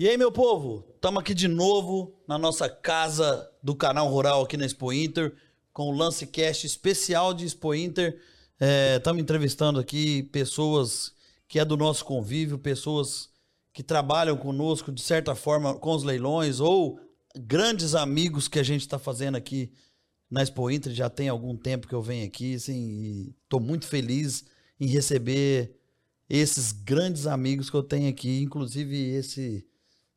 E aí, meu povo, estamos aqui de novo na nossa casa do canal Rural aqui na Expo Inter, com o Lancecast especial de Expo Inter. Estamos é, entrevistando aqui pessoas que é do nosso convívio, pessoas que trabalham conosco de certa forma com os leilões ou grandes amigos que a gente está fazendo aqui na Expo Inter. Já tem algum tempo que eu venho aqui, assim, e estou muito feliz em receber esses grandes amigos que eu tenho aqui, inclusive esse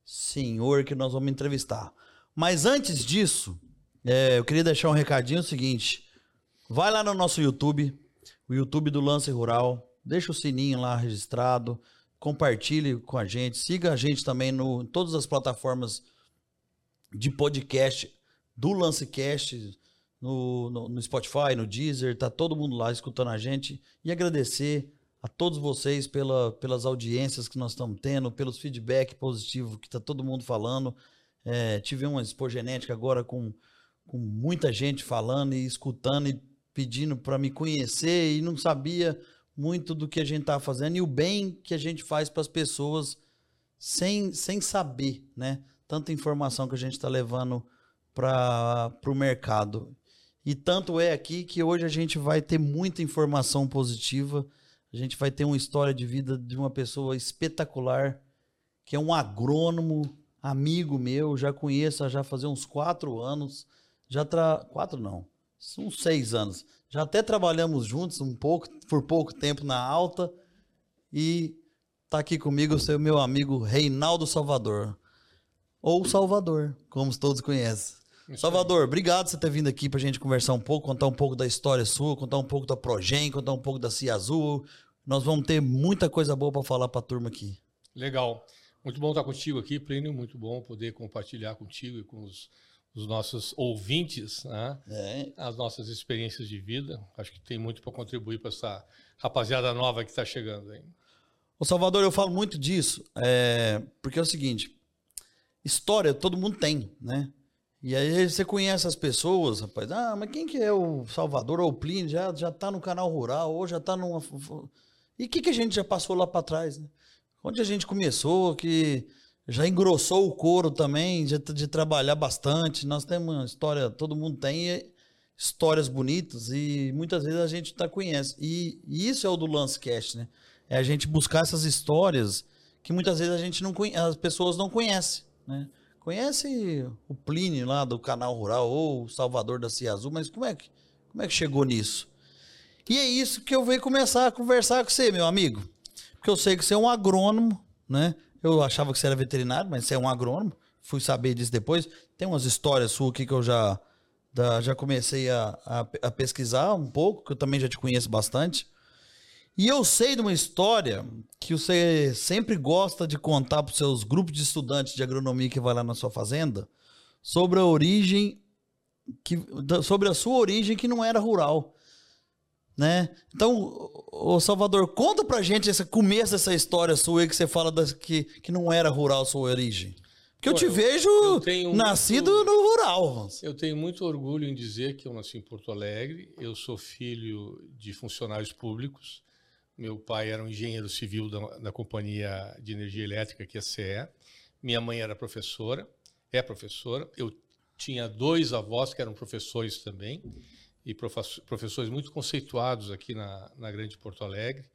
senhor que nós vamos entrevistar. Mas antes disso, é, eu queria deixar um recadinho o seguinte: vai lá no nosso YouTube, o YouTube do Lance Rural, deixa o sininho lá registrado, compartilhe com a gente, siga a gente também no, em todas as plataformas de podcast do Lancecast, no, no, no Spotify, no Deezer, tá todo mundo lá escutando a gente. E agradecer a todos vocês pela, pelas audiências que nós estamos tendo, pelos feedback positivo que está todo mundo falando. É, tive uma expogenética agora com, com muita gente falando e escutando e pedindo para me conhecer e não sabia muito do que a gente estava fazendo e o bem que a gente faz para as pessoas sem, sem saber, né? Tanta informação que a gente está levando para o mercado. E tanto é aqui que hoje a gente vai ter muita informação positiva a gente vai ter uma história de vida de uma pessoa espetacular, que é um agrônomo, amigo meu, já conheço já fazer uns quatro anos. Já tra... Quatro não, uns seis anos. Já até trabalhamos juntos um pouco, por pouco tempo na alta. E tá aqui comigo o seu meu amigo Reinaldo Salvador. Ou Salvador, como todos conhecem. Salvador, obrigado por você ter vindo aqui para a gente conversar um pouco, contar um pouco da história sua, contar um pouco da Progen, contar um pouco da Cia Azul. Nós vamos ter muita coisa boa para falar para a turma aqui. Legal. Muito bom estar contigo aqui, Plínio. Muito bom poder compartilhar contigo e com os, os nossos ouvintes né? é. as nossas experiências de vida. Acho que tem muito para contribuir para essa rapaziada nova que está chegando aí. Ô Salvador, eu falo muito disso, é, porque é o seguinte: história todo mundo tem, né? E aí você conhece as pessoas, rapaz. Ah, mas quem que é o Salvador ou o Plínio? Já, já tá no canal rural, ou já tá numa. E o que, que a gente já passou lá para trás, né? Onde a gente começou, que já engrossou o couro também, de, de trabalhar bastante. Nós temos uma história, todo mundo tem histórias bonitas e muitas vezes a gente tá conhece. E, isso é o do Lancecast, né? É a gente buscar essas histórias que muitas vezes a gente não as pessoas não conhecem, né? Conhece o Plínio lá do canal Rural ou o Salvador da Cia Azul, mas como é que, como é que chegou nisso? E é isso que eu venho começar a conversar com você, meu amigo. Porque eu sei que você é um agrônomo, né? Eu achava que você era veterinário, mas você é um agrônomo. Fui saber disso depois. Tem umas histórias suas aqui que eu já, já comecei a, a, a pesquisar um pouco, que eu também já te conheço bastante. E eu sei de uma história que você sempre gosta de contar para os seus grupos de estudantes de agronomia que vai lá na sua fazenda sobre a origem que, sobre a sua origem que não era rural, né? Então, o Salvador, conta pra gente esse começo dessa história sua aí que você fala das, que, que não era rural sua origem. Porque eu te eu, vejo eu nascido muito, no rural. Eu tenho muito orgulho em dizer que eu nasci em Porto Alegre. Eu sou filho de funcionários públicos. Meu pai era um engenheiro civil da, da Companhia de Energia Elétrica, que é a CE. Minha mãe era professora, é professora. Eu tinha dois avós que eram professores também, e professores muito conceituados aqui na, na Grande Porto Alegre.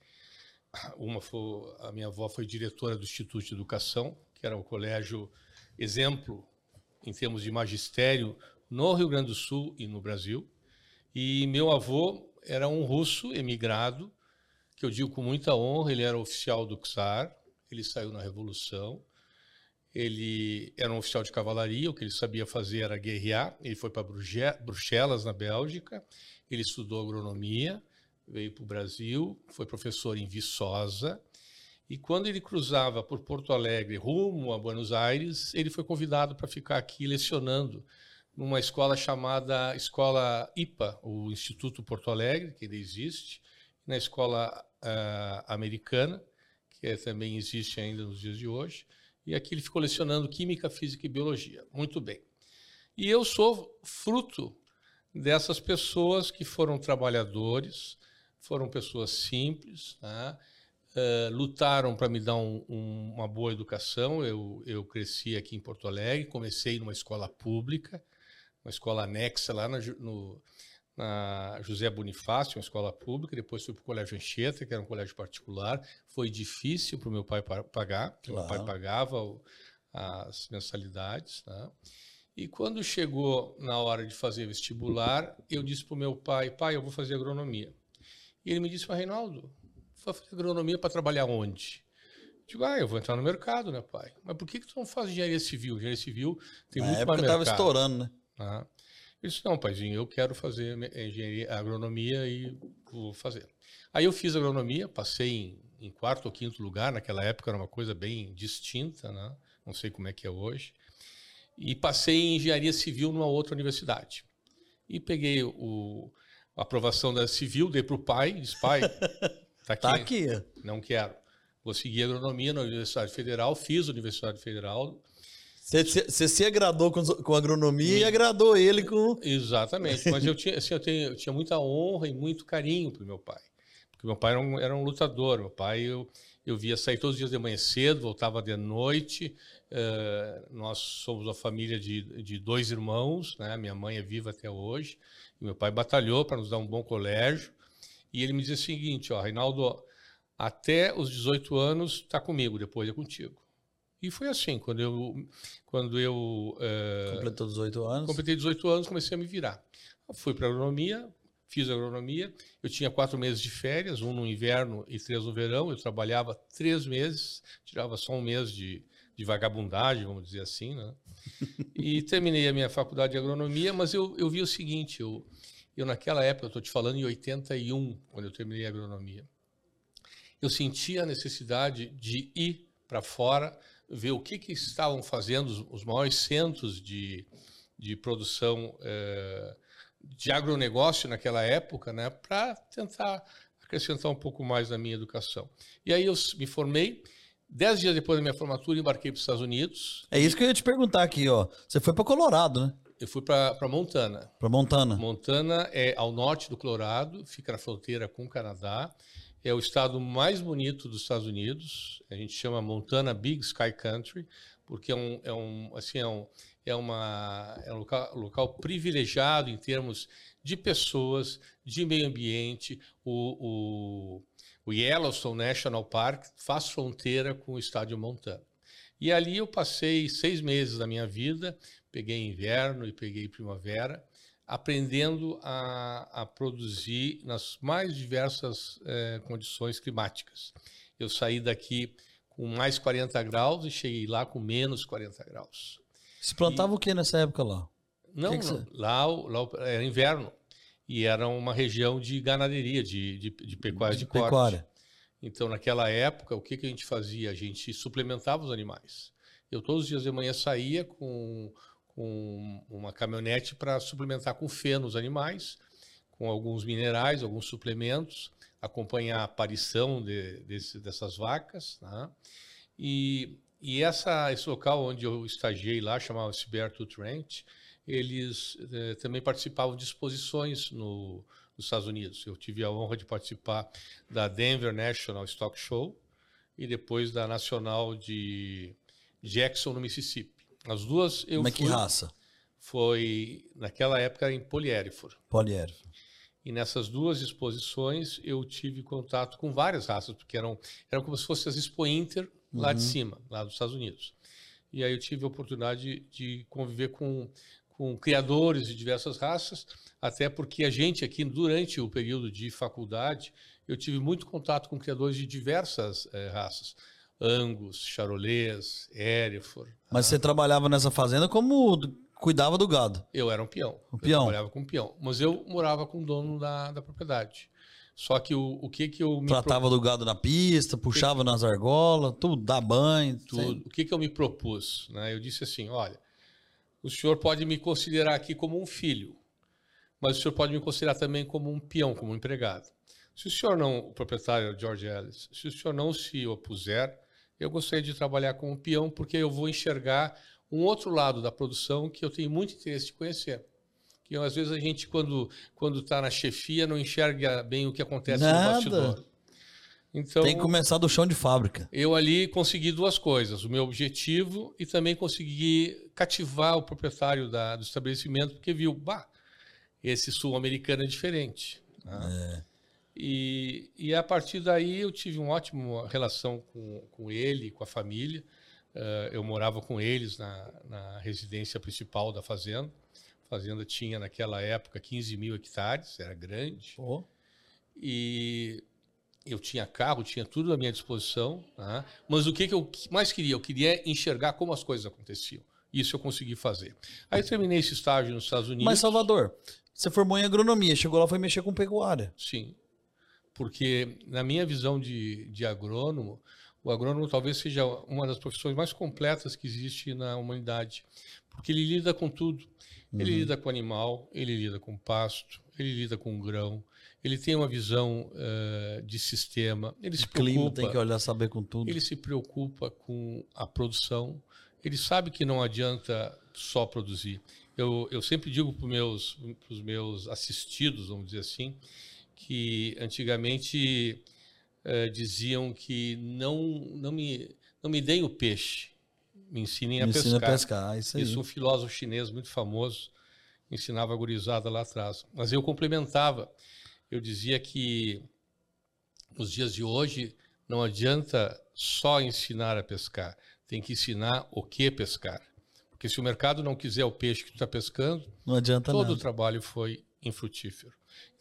Uma foi, a minha avó foi diretora do Instituto de Educação, que era um colégio exemplo em termos de magistério no Rio Grande do Sul e no Brasil. E meu avô era um russo emigrado que eu digo com muita honra, ele era oficial do CSAR, ele saiu na Revolução, ele era um oficial de cavalaria, o que ele sabia fazer era guerrear, ele foi para Bruxelas, na Bélgica, ele estudou agronomia, veio para o Brasil, foi professor em Viçosa, e quando ele cruzava por Porto Alegre rumo a Buenos Aires, ele foi convidado para ficar aqui lecionando numa escola chamada Escola IPA, o Instituto Porto Alegre, que ainda existe, na escola uh, americana, que é, também existe ainda nos dias de hoje, e aqui ele ficou lecionando Química, Física e Biologia. Muito bem. E eu sou fruto dessas pessoas que foram trabalhadores, foram pessoas simples, né? uh, lutaram para me dar um, um, uma boa educação. Eu, eu cresci aqui em Porto Alegre, comecei numa escola pública, uma escola anexa lá na, no, na José Bonifácio, uma escola pública, depois fui para o Colégio Anchieta, que era um colégio particular. Foi difícil para o meu pai pagar, porque claro. meu pai pagava as mensalidades. Né? E quando chegou na hora de fazer vestibular, eu disse para o meu pai, pai, eu vou fazer agronomia. E ele me disse, mas Reinaldo, vai fazer agronomia para trabalhar onde? Eu digo, ah, eu vou entrar no mercado, né, pai? Mas por que, que tu não faz engenharia civil? Engenharia civil tem Na muito mais mercado. estava estourando, né? Ah. Eu disse, não, paizinho, eu quero fazer engenharia, agronomia e vou fazer. Aí eu fiz agronomia, passei em, em, quarto ou quinto lugar, naquela época era uma coisa bem distinta, né? não sei como é que é hoje. E passei em engenharia civil numa outra universidade. E peguei o, a aprovação da civil, dei para o pai, disse, pai, tá aqui. tá aqui. Não quero. Vou seguir agronomia na Universidade Federal, fiz a Universidade Federal, você se agradou com, com agronomia e agradou ele com. Exatamente. Mas eu tinha, assim, eu, tenho, eu tinha muita honra e muito carinho para meu pai. Porque meu pai era um, era um, lutador. Meu pai, eu, eu via sair todos os dias de manhã cedo, voltava de noite. Uh, nós somos uma família de, de dois irmãos, né? Minha mãe é viva até hoje. Meu pai batalhou para nos dar um bom colégio. E ele me dizia o seguinte: ó, Reinaldo, até os 18 anos está comigo, depois é contigo. E foi assim, quando eu. Quando eu uh, Completou 18 anos? Completei 18 anos, comecei a me virar. Fui para agronomia, fiz agronomia. Eu tinha quatro meses de férias, um no inverno e três no verão. Eu trabalhava três meses, tirava só um mês de, de vagabundagem, vamos dizer assim, né? e terminei a minha faculdade de agronomia, mas eu, eu vi o seguinte: eu, eu naquela época, eu estou te falando em 81, quando eu terminei a agronomia, eu sentia a necessidade de ir para fora ver o que, que estavam fazendo os, maiores centros de, de produção é, de agronegócio naquela época, né, para tentar acrescentar um pouco mais na minha educação. E aí eu me formei. Dez dias depois da minha formatura, embarquei para os Estados Unidos. É isso que eu ia te perguntar aqui, ó. Você foi para Colorado, né? Eu fui para Montana. Para Montana. Montana é ao norte do Colorado, fica na fronteira com o Canadá é o estado mais bonito dos Estados Unidos. A gente chama Montana Big Sky Country, porque é um, é um, assim, é um, é uma, é um local, local privilegiado em termos de pessoas, de meio ambiente. O, o, o Yellowstone National Park faz fronteira com o estado de Montana. E ali eu passei seis meses da minha vida, peguei inverno e peguei primavera, aprendendo a, a produzir nas mais diversas é, condições climáticas. Eu saí daqui com mais 40 graus e cheguei lá com menos 40 graus. Se plantava e... o que nessa época lá? Não, que que não. Lá, lá, era inverno e era uma região de ganaderia, de, de, de pecuária de, de corte. Pecuária. Então, naquela época, o que, que a gente fazia? A gente suplementava os animais. Eu todos os dias de manhã saía com com uma caminhonete para suplementar com feno os animais, com alguns minerais, alguns suplementos, acompanhar a aparição de, desse, dessas vacas. Né? E, e essa, esse local onde eu estagiei lá, chamava-se Bertut Ranch, eles eh, também participavam de exposições no, nos Estados Unidos. Eu tive a honra de participar da Denver National Stock Show e depois da Nacional de Jackson, no Mississippi. As duas eu Mas fui, que raça? Foi, naquela época, em poliérifor. Poliérifor. E nessas duas exposições eu tive contato com várias raças, porque eram, eram como se fossem as Expo Inter lá uhum. de cima, lá dos Estados Unidos. E aí eu tive a oportunidade de, de conviver com, com criadores de diversas raças, até porque a gente aqui, durante o período de faculdade, eu tive muito contato com criadores de diversas eh, raças. Angus, Charolês, Hereford. Mas você trabalhava nessa fazenda como cuidava do gado? Eu era um peão. Um peão. Eu trabalhava com um peão. Mas eu morava com o dono da, da propriedade. Só que o, o que que eu... Tratava pro... do gado na pista, puxava que... nas argolas, tudo, dá banho. Tudo. O que que eu me propus? Né? Eu disse assim, olha, o senhor pode me considerar aqui como um filho, mas o senhor pode me considerar também como um peão, como um empregado. Se o senhor não, o proprietário George Ellis, se o senhor não se opuser, eu gostaria de trabalhar como peão porque eu vou enxergar um outro lado da produção que eu tenho muito interesse de conhecer. Que às vezes a gente, quando quando está na chefia, não enxerga bem o que acontece Nada. no bastidor. Então, Tem que começar do chão de fábrica. eu ali consegui duas coisas: o meu objetivo e também consegui cativar o proprietário da- do estabelecimento, porque viu, bah, esse sul-americano é diferente. né? E, e a partir daí eu tive uma ótima relação com, com ele, com a família. Eh, eu morava com eles na, na residência principal da fazenda. A fazenda tinha, naquela época, 15 mil hectares, era grande. Pô. E eu tinha carro, tinha tudo à minha disposição. né? Mas o que, que eu mais queria? Eu queria enxergar como as coisas aconteciam. Isso eu consegui fazer. Aí terminei esse estágio nos Estados Unidos. Mas, Salvador, você formou em agronomia, chegou lá e foi mexer com pecuária. Sim. Porque, na minha visão de, de agrônomo, o agrônomo talvez seja uma das profissões mais completas que existe na humanidade. Porque ele lida com tudo. Ele lida com animal, ele lida com pasto, ele lida com grão, ele tem uma visão eh, de sistema, ele se Clima, preocupa, tem que olhar, saber com tudo. ele se preocupa com a produção, ele sabe que não adianta só produzir. Eu, eu sempre digo para os meus, pros meus assistidos, vamos dizer assim, que antigamente eh, diziam que não, não, me, não me deem o peixe, me ensinem a Me ensina pescar. a pescar, isso aí. Isso um filósofo chinês muito famoso ensinava a gurizada lá atrás. Mas eu complementava. Eu dizia que nos dias de hoje não adianta só ensinar a pescar, tem que ensinar o que pescar. Porque se o mercado não quiser o peixe que tu está pescando, Não adianta todo o nada. trabalho foi infrutífero.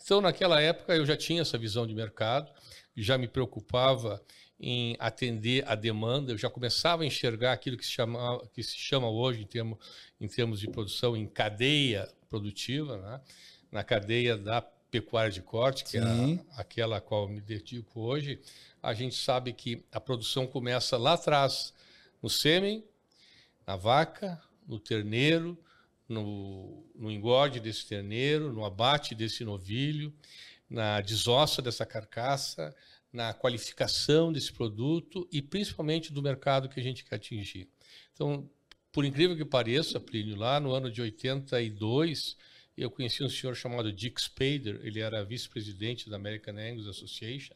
Então, naquela época, eu já tinha essa visão de mercado, já me preocupava em atender a demanda, eu já começava a enxergar aquilo que se chama, que se chama hoje, em, termo, em termos de produção, em cadeia produtiva, né? na cadeia da pecuária de corte, que Sim. é aquela a qual eu me dedico hoje. A gente sabe que a produção começa lá atrás, no sêmen, na vaca, no terneiro, no, no engorde desse terneiro, no abate desse novilho, na desossa dessa carcaça, na qualificação desse produto e principalmente do mercado que a gente quer atingir. Então, por incrível que pareça, Plínio, lá no ano de 82, eu conheci um senhor chamado Dick Spader, ele era vice-presidente da American Angus Association,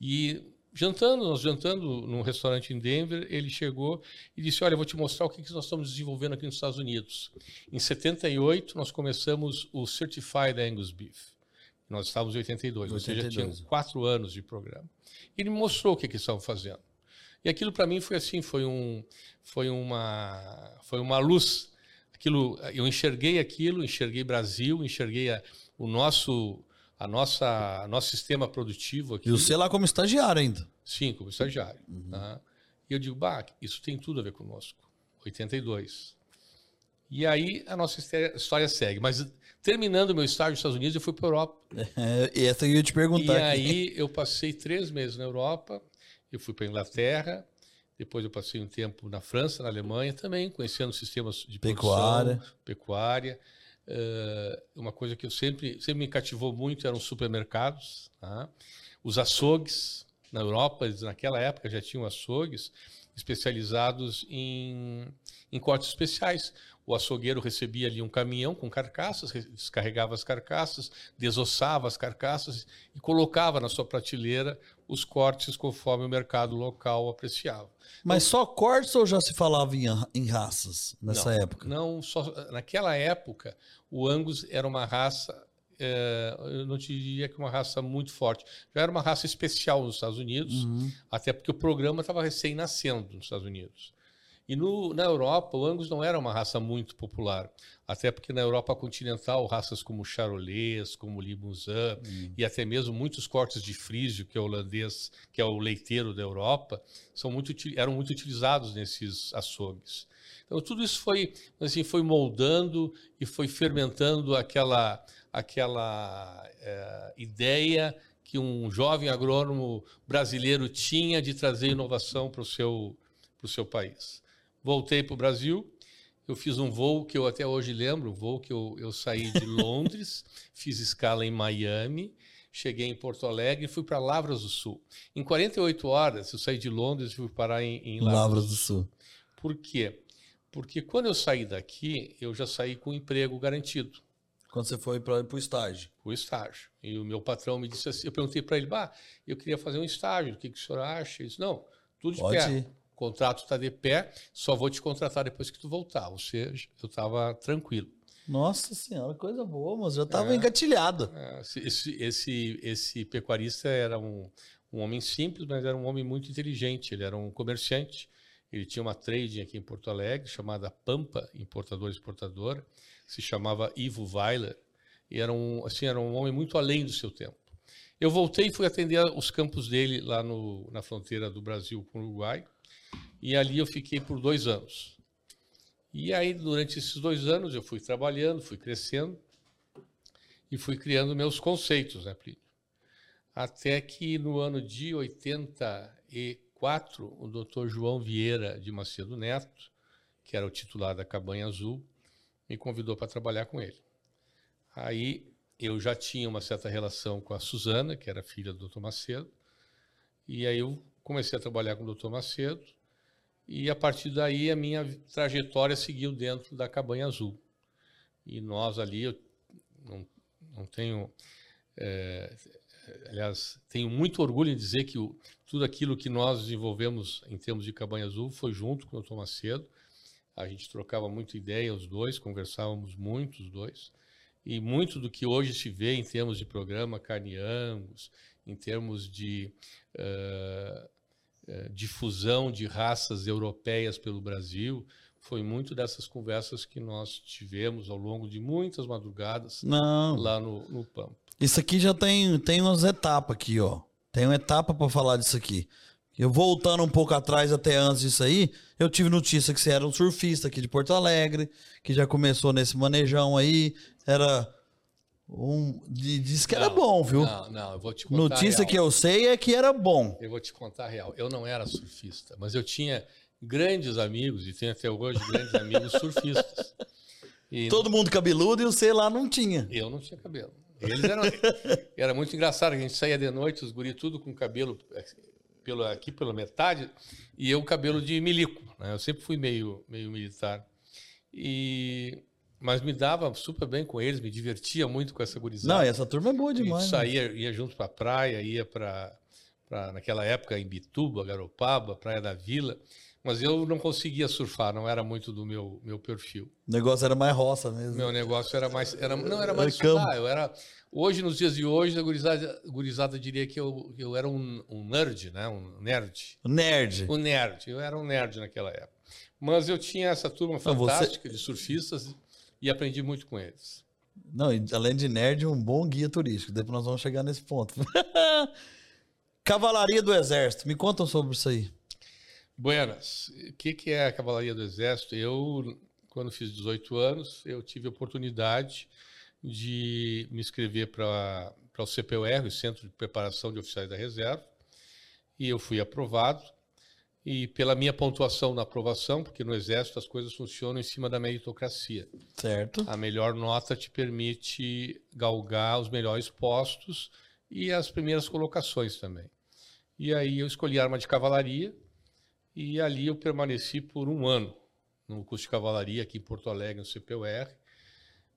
e jantando, nós jantando num restaurante em Denver, ele chegou e disse: Olha, eu vou te mostrar o que que nós estamos desenvolvendo aqui nos Estados Unidos. Em 78, nós começamos o Certified Angus Beef. Nós estávamos em 82, ou seja, 82. tinha quatro anos de programa. Ele me mostrou o que, que estavam fazendo. E aquilo para mim foi assim, foi um, foi uma, foi uma luz. Aquilo, eu enxerguei aquilo, enxerguei Brasil, enxerguei a, o nosso, a nossa, nosso sistema produtivo aqui. E você lá como estagiário ainda. Sim, como estagiário. tá? E eu digo, bah, isso tem tudo a ver conosco. 82. E aí a nossa história- segue. Mas terminando meu estágio nos Estados Unidos, eu fui para a Europa. E essa eu ia te E perguntar. aqui. aí eu passei três meses na Europa, eu fui para a Inglaterra, depois eu passei um tempo na França, na Alemanha também, conhecendo sistemas de Pecuária. pecuária. Eh, uma coisa que eu sempre, sempre me cativou muito eram os supermercados, tá? os açougues. Na Europa, naquela época já tinham açougues especializados em, em cortes especiais. O açougueiro recebia ali um caminhão com carcaças, re- descarregava as carcaças, desossava as carcaças e colocava na sua prateleira os cortes conforme o mercado local apreciava. Mas só cortes ou já se falava em, em raças nessa Não, época? Não, só naquela época o Angus era uma raça, eh, eu não te diria que uma raça muito forte. Já era uma raça especial nos Estados Unidos, Uhum. até porque o programa estava recém nascendo nos Estados Unidos. E no, na Europa, o Angus não era uma raça muito popular, até porque na Europa continental, raças como Charolais, como Limousin e até mesmo muitos cortes de frísio, que é holandês, que é o leiteiro da Europa, são muito, eram muito utilizados nesses açougues. Então tudo isso foi assim foi moldando e foi fermentando aquela aquela eh, ideia que um jovem agrônomo brasileiro tinha de trazer inovação para o seu para o seu país. Voltei para o Brasil, eu fiz um voo que eu até hoje lembro, um voo que eu, eu saí de Londres, fiz escala em Miami, cheguei em Porto Alegre e fui para Lavras do Sul. Em 48 horas eu saí de Londres e fui parar em, em Lavras, Lavras do Sul. por quê? Porque quando eu saí daqui, eu já saí com um emprego garantido. Quando você foi para o estágio? O estágio. E o meu patrão me disse assim, eu perguntei para ele, bah, eu queria fazer um estágio, o que, que o senhor acha? Ele disse, não, tudo de Pode pé. ir. O contrato está de pé, só vou te contratar depois que tu voltar. Ou seja, eu estava tranquilo. Nossa senhora, coisa boa, mas já estava É. engatilhado. É, Esse, esse, esse, pecuarista era um, um homem simples, mas era um homem muito inteligente. Ele era um comerciante. Ele tinha uma trading aqui em Porto Alegre, chamada Pampa, importador e exportadora. Se chamava Ivo Weiler. E era um, assim, era um homem muito além do seu tempo. Eu voltei e fui atender os campos dele lá no, na fronteira do Brasil com o Uruguai. E ali eu fiquei por dois anos. E aí, durante esses dois anos, eu fui trabalhando, fui crescendo e fui criando meus conceitos, né, Plínio? Até que no ano de 84, o doutor João Vieira de Macedo Neto, que era o titular da Cabanha Azul, me convidou para trabalhar com ele. Aí eu já tinha uma certa relação com a Suzana, que era filha do doutor Macedo, e aí eu comecei a trabalhar com o doutor Macedo, e a partir daí a minha trajetória seguiu dentro da Cabanha Azul. E nós ali, eu não, não tenho. é, aliás, tenho muito orgulho em dizer que o- tudo aquilo que nós desenvolvemos em termos de Cabanha Azul foi junto com o Dr. Macedo. A gente trocava muita ideia, os dois, conversávamos muito, os dois. E muito do que hoje se vê em termos de programa Carne Angus, em termos de eh, eh, difusão de raças europeias pelo Brasil, foi muito dessas conversas que nós tivemos ao longo de muitas madrugadas Não, lá no, no Pampa. isso aqui já tem, tem umas etapas aqui, ó. Tem uma etapa para falar disso aqui. Eu voltando um pouco atrás, até antes disso aí, eu tive notícia que você era um surfista aqui de Porto Alegre, que já começou nesse manejão aí. Era um. di- Diz que era Não, bom, viu? Não, não, eu vou te contar. Notícia que eu sei é que era bom. Eu vou te contar a real. Eu não era surfista, mas eu tinha grandes amigos, e tenho até hoje grandes amigos surfistas. E Todo mundo cabeludo e você lá não tinha. eu não tinha cabelo. Eles eram. Era muito engraçado, a gente saía de noite, os guri tudo com cabelo eh, pelo, aqui pela metade, e eu cabelo de milico. Né? Eu sempre fui meio, meio militar. E, mas me dava super bem com eles, me divertia muito com essa gurizada. Não, e essa turma é boa demais. né? saía, ia junto para a praia, ia para, naquela época, em Bituba, Garopaba, Praia da Vila. Mas eu não conseguia surfar, não era muito do meu, meu perfil. O negócio era mais roça mesmo. Meu negócio era mais. Era, não, era mais Era estudar. Eu era, hoje, nos dias de hoje, a gurizada, a gurizada diria que eu, eu era um, um nerd, né? Um nerd. Nerd. Um nerd. Eu era um nerd naquela época. Mas eu tinha essa turma Não, você- fantástica de surfistas e aprendi muito com eles. Não, além de nerd, um bom guia turístico. Depois nós vamos chegar nesse ponto. Cavalaria do Exército. Me contam sobre isso aí. Buenas, o que, que é a Cavalaria do Exército? Eu, quando fiz 18 anos, eu tive a oportunidade de me inscrever para o CPUR, o Centro de Preparação de Oficiais da Reserva, e eu fui aprovado. E pela minha pontuação na aprovação, porque no Exército as coisas funcionam em cima da meritocracia. Certo? A melhor nota te permite galgar os melhores postos e as primeiras colocações também. E aí eu escolhi a arma de cavalaria e ali eu permaneci por um ano no curso de cavalaria aqui em Porto Alegre, no CPUR.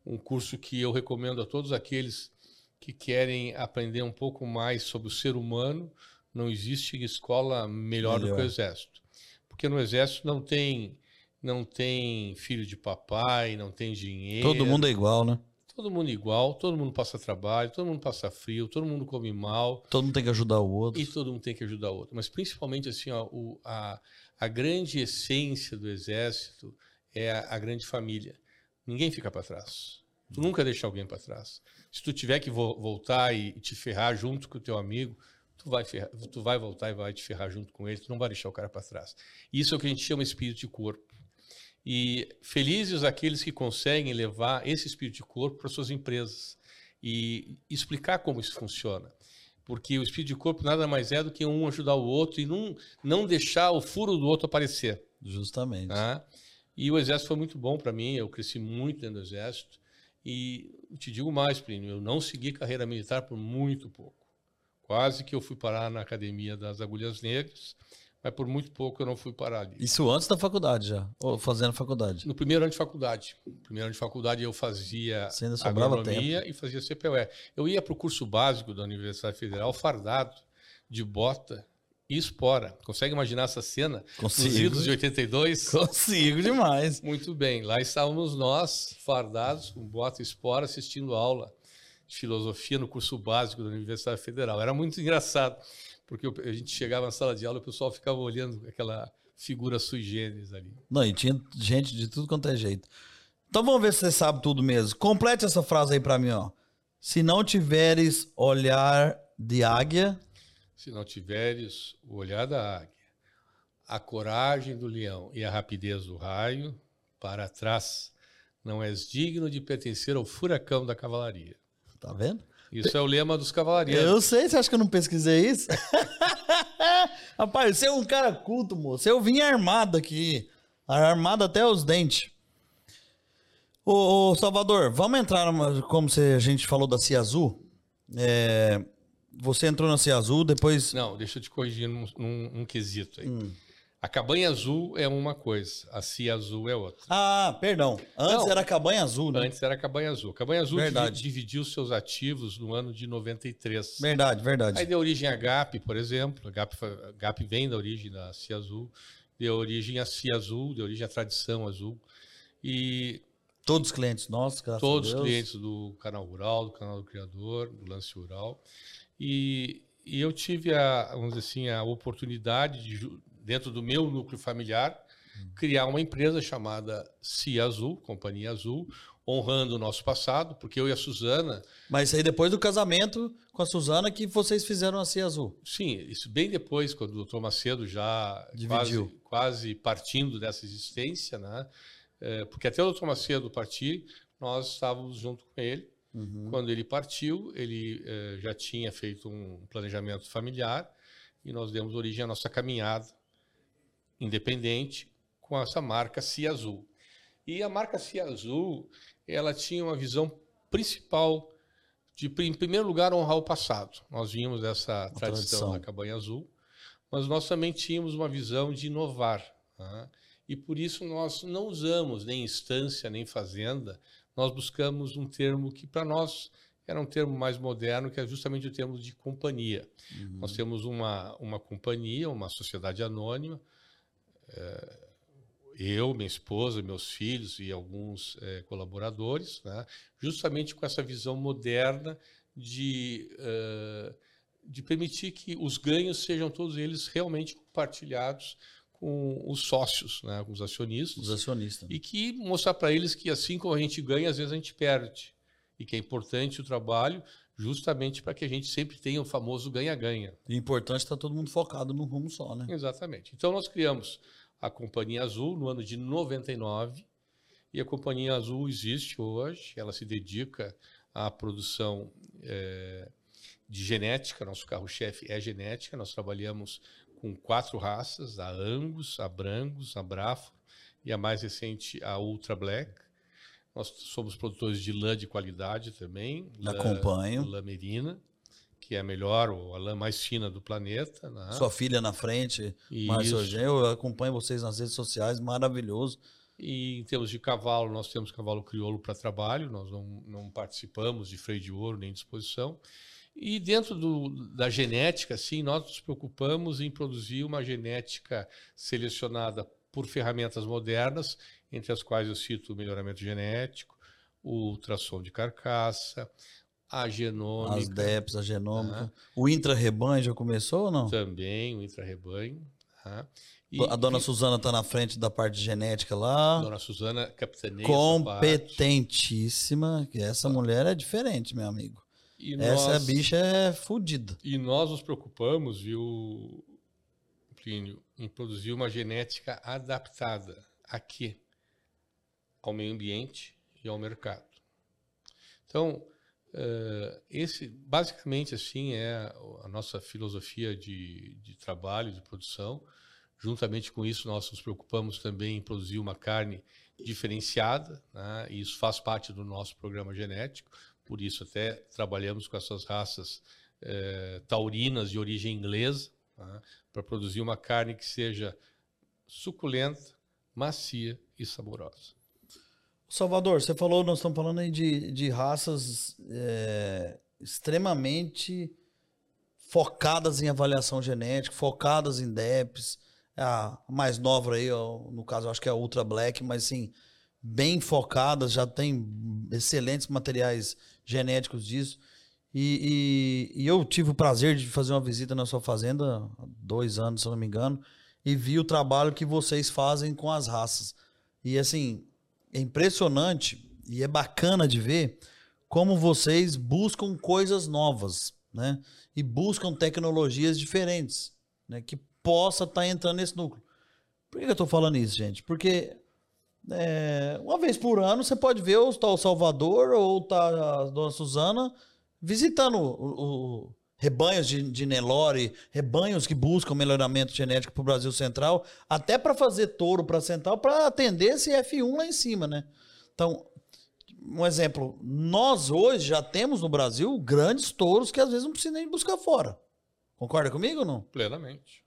Um curso que eu recomendo a todos aqueles que querem aprender um pouco mais sobre o ser humano. Não existe escola melhor, do que Melhor. o Exército. Porque no Exército não tem, não tem filho de papai, não tem dinheiro. Todo mundo é igual, né? Todo mundo igual, todo mundo passa trabalho, todo mundo passa frio, todo mundo come mal. Todo mundo tem que ajudar o outro. E todo mundo tem que ajudar o outro. Mas principalmente assim, ó, o, a, a grande essência do exército é a, a grande família. Ninguém fica para trás. Tu nunca deixa alguém para trás. Se tu tiver que vo- voltar e, e te ferrar junto com o teu amigo, tu vai, ferrar- tu vai voltar e vai te ferrar junto com ele, tu não vai deixar o cara para trás. Isso é o que a gente chama espírito de corpo. E felizes aqueles que conseguem levar esse espírito de corpo para suas empresas e explicar como isso funciona. Porque o espírito de corpo nada mais é do que um ajudar o outro e não, não deixar o furo do outro aparecer. Justamente. Tá? E o exército foi muito bom para mim, eu cresci muito dentro do exército. E te digo mais, Plínio, eu não segui carreira militar por muito pouco. Quase que eu fui parar na academia das Agulhas Negras, mas por muito pouco eu não fui parar ali. Isso antes da faculdade já, ou fazendo faculdade? No primeiro ano de faculdade. No primeiro ano de faculdade eu fazia agronomia tempo. e fazia CPUE. Eu ia para o curso básico da Universidade Federal fardado, de bota e espora. Consegue imaginar essa cena? Consigo. Nos de 82? Consigo demais. Muito bem. Lá estávamos nós, fardados, com bota e espora, assistindo aula filosofia no curso básico da Universidade Federal. Era muito engraçado porque a gente chegava na sala de aula e o pessoal ficava olhando aquela figura sui generis ali. Não, e tinha gente de tudo quanto é jeito. Então vamos ver se você sabe tudo mesmo. Complete essa frase aí para mim, ó. Se não tiveres olhar de águia, se não tiveres o olhar da águia, a coragem do leão e a rapidez do raio, para trás não és digno de pertencer ao furacão da cavalaria. Tá vendo? Isso é o lema dos cavalarianos. Eu sei, você acha que eu não pesquisei isso? Rapaz, você é um cara culto, moço. Eu vim armado aqui. Armado até os dentes. Ô, ô Salvador, vamos entrar numa, como a gente falou da Cia Azul. É, você entrou na Cia Azul, depois. Não, deixa eu te corrigir num, num, num quesito aí. Hum. A cabanha azul é uma coisa, a cia azul é outra. Ah, perdão. Antes Não, era a cabanha azul, né? Antes era a cabanha azul. A cabanha azul verdade. dividiu seus ativos no ano de 93. Verdade, verdade. Aí deu origem à GAP, por exemplo. A GAP, a GAP vem da origem da cia azul. Deu origem à cia azul, deu origem à tradição azul. E Todos os clientes nossos, graças Todos os clientes do canal rural, do canal do criador, do lance rural. E, e eu tive a, vamos dizer assim, a oportunidade de dentro do meu núcleo familiar, criar uma empresa chamada Cia Azul, Companhia Azul, honrando o nosso passado, porque eu e a Suzana. Mas aí depois do casamento com a Suzana que vocês fizeram a Cia Azul? Sim, isso bem depois, quando o doutor Macedo já quase, quase, partindo dessa existência, né? É, porque até o doutor Macedo partir, nós estávamos junto com ele. Uhum. Quando ele partiu, ele é, já tinha feito um planejamento familiar e nós demos origem à nossa caminhada independente com essa marca Cia Azul. E a marca Cia Azul, ela tinha uma visão principal de, em primeiro lugar, honrar o passado. Nós vimos essa tradição, tradição, da cabanha azul, mas nós também tínhamos uma visão de inovar. Né? E por isso nós não usamos nem instância, nem fazenda, nós buscamos um termo que para nós era um termo mais moderno, que é justamente o termo de companhia. Uhum. Nós temos uma, uma companhia, uma sociedade anônima, eu, minha esposa, meus filhos e alguns é, colaboradores, né, justamente com essa visão moderna de, uh, de permitir que os ganhos sejam todos eles realmente compartilhados com os sócios, né, com os acionistas. Os acionistas. E que mostrar para eles que assim como a gente ganha, às vezes a gente perde. E que é importante o trabalho justamente para que a gente sempre tenha o famoso ganha-ganha. E importante estar tá todo mundo focado num rumo só, né? Exatamente. Então nós criamos a Companhia Azul no ano de 99 e a Companhia Azul existe hoje, ela se dedica à produção é, de genética, nosso carro-chefe é genética, nós trabalhamos com quatro raças, a Angus, a Brangus, a Brafo e a mais recente, a Ultra Black. Nós somos produtores de lã de qualidade também. Lã, Acompanho. Lã merina, que é a melhor, ou a lã mais fina do planeta. Né? Sua filha na frente, Márcio Eu acompanho vocês nas redes sociais, maravilhoso. E em termos de cavalo, nós temos cavalo crioulo para trabalho, nós não, não participamos de freio de ouro nem disposição. E dentro do, da genética, sim, nós nos preocupamos em produzir uma genética selecionada por ferramentas modernas entre as quais eu cito o melhoramento genético, o ultrassom de carcaça, a genômica. As DEPs, a genômica. Né? O intra-rebanho já começou ou não? Também, o intra-rebanho. Né? a dona e, Suzana está na frente da parte genética lá. Dona Suzana capitaneia Competentíssima. Essa, essa mulher é diferente, meu amigo. E essa nós, bicha é fodida. E nós nos preocupamos, viu, Plínio, em produzir uma genética adaptada. A quê? ao meio ambiente e ao mercado. Então, uh, esse basicamente assim é a nossa filosofia de, de trabalho, de produção. Juntamente com isso, nós nos preocupamos também em produzir uma carne diferenciada, né? e isso faz parte do nosso programa genético. Por isso, até trabalhamos com essas raças eh, taurinas de origem inglesa, tá? para produzir uma carne que seja suculenta, macia e saborosa. Salvador, você falou, nós estamos falando aí de, de raças é, extremamente focadas em avaliação genética, focadas em DEPs. A mais nova aí, no caso, acho que é a Ultra Black, mas assim, bem focadas, já tem excelentes materiais genéticos disso. E, e, e, eu tive o prazer de fazer uma visita na sua fazenda dois anos, se eu não me engano, e vi o trabalho que vocês fazem com as raças. E assim, é impressionante e é bacana de ver como vocês buscam coisas novas, né? E buscam tecnologias diferentes, né? Que possa estar tá entrando nesse núcleo. Por que eu estou falando isso, gente? Porque é, uma vez por ano você pode ver o tal Salvador ou tá a Dona Suzana visitando o, o rebanhos de, de Nelore, rebanhos que buscam melhoramento genético para o Brasil Central, até para fazer touro para Central, para atender esse F1 lá em cima, né? Então, um exemplo, nós hoje já temos no Brasil grandes touros que às vezes não precisa nem buscar fora. Concorda comigo ou não? Plenamente.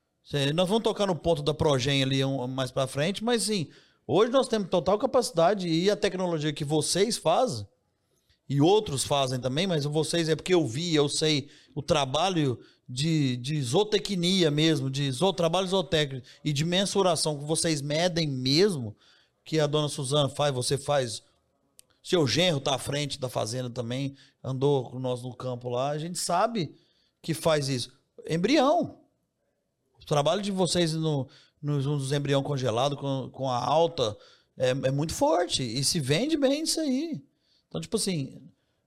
Nós vamos tocar no ponto da Progen ali mais para frente, mas sim, hoje nós temos total capacidade e a tecnologia que vocês fazem e outros fazem também, mas vocês é porque eu vi, eu sei o trabalho de, de zootecnia mesmo, de zo, trabalho zootécnico e de mensuração que vocês medem mesmo, que a dona Suzana faz, você faz. Seu genro tá à frente da fazenda também, andou com nós no campo lá, a gente sabe que faz isso. Embrião. O trabalho de vocês no, nos, nos embrião congelado com, com a alta é, é muito forte e se vende bem isso aí. Então, tipo assim,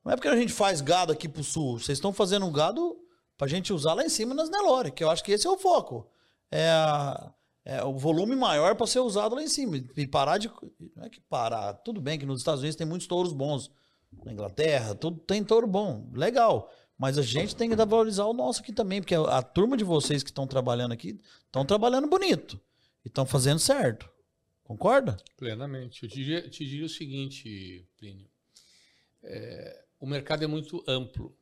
não é porque a gente faz gado aqui pro sul. Vocês estão fazendo um gado pra gente usar lá em cima nas Nelore, que eu acho que esse é o foco. É, a, é o volume maior para ser usado lá em cima. E parar de. Não é que parar. Tudo bem que nos Estados Unidos tem muitos touros bons. Na Inglaterra, tudo tem touro bom. Legal. Mas a gente tem que valorizar o nosso aqui também, porque a, a turma de vocês que estão trabalhando aqui estão trabalhando bonito. E estão fazendo certo. Concorda? Plenamente. Eu te diria, te diria o seguinte, Plínio é, o mercado é muito amplo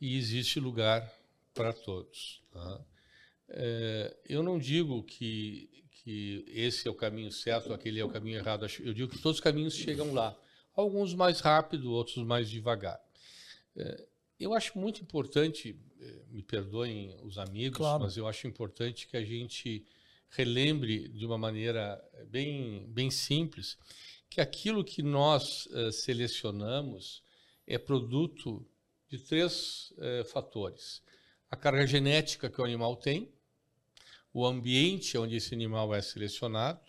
e existe lugar para todos. Tá? É, eu não digo que, que esse é o caminho certo, aquele é o caminho errado. Eu digo que todos os caminhos chegam lá. Alguns mais rápido, outros mais devagar. É, eu acho muito importante, é, me perdoem os amigos, claro. mas eu acho importante que a gente relembre de uma maneira bem, bem simples que aquilo que nós uh, selecionamos é produto de três uh, fatores: a carga genética que o animal tem, o ambiente onde esse animal é selecionado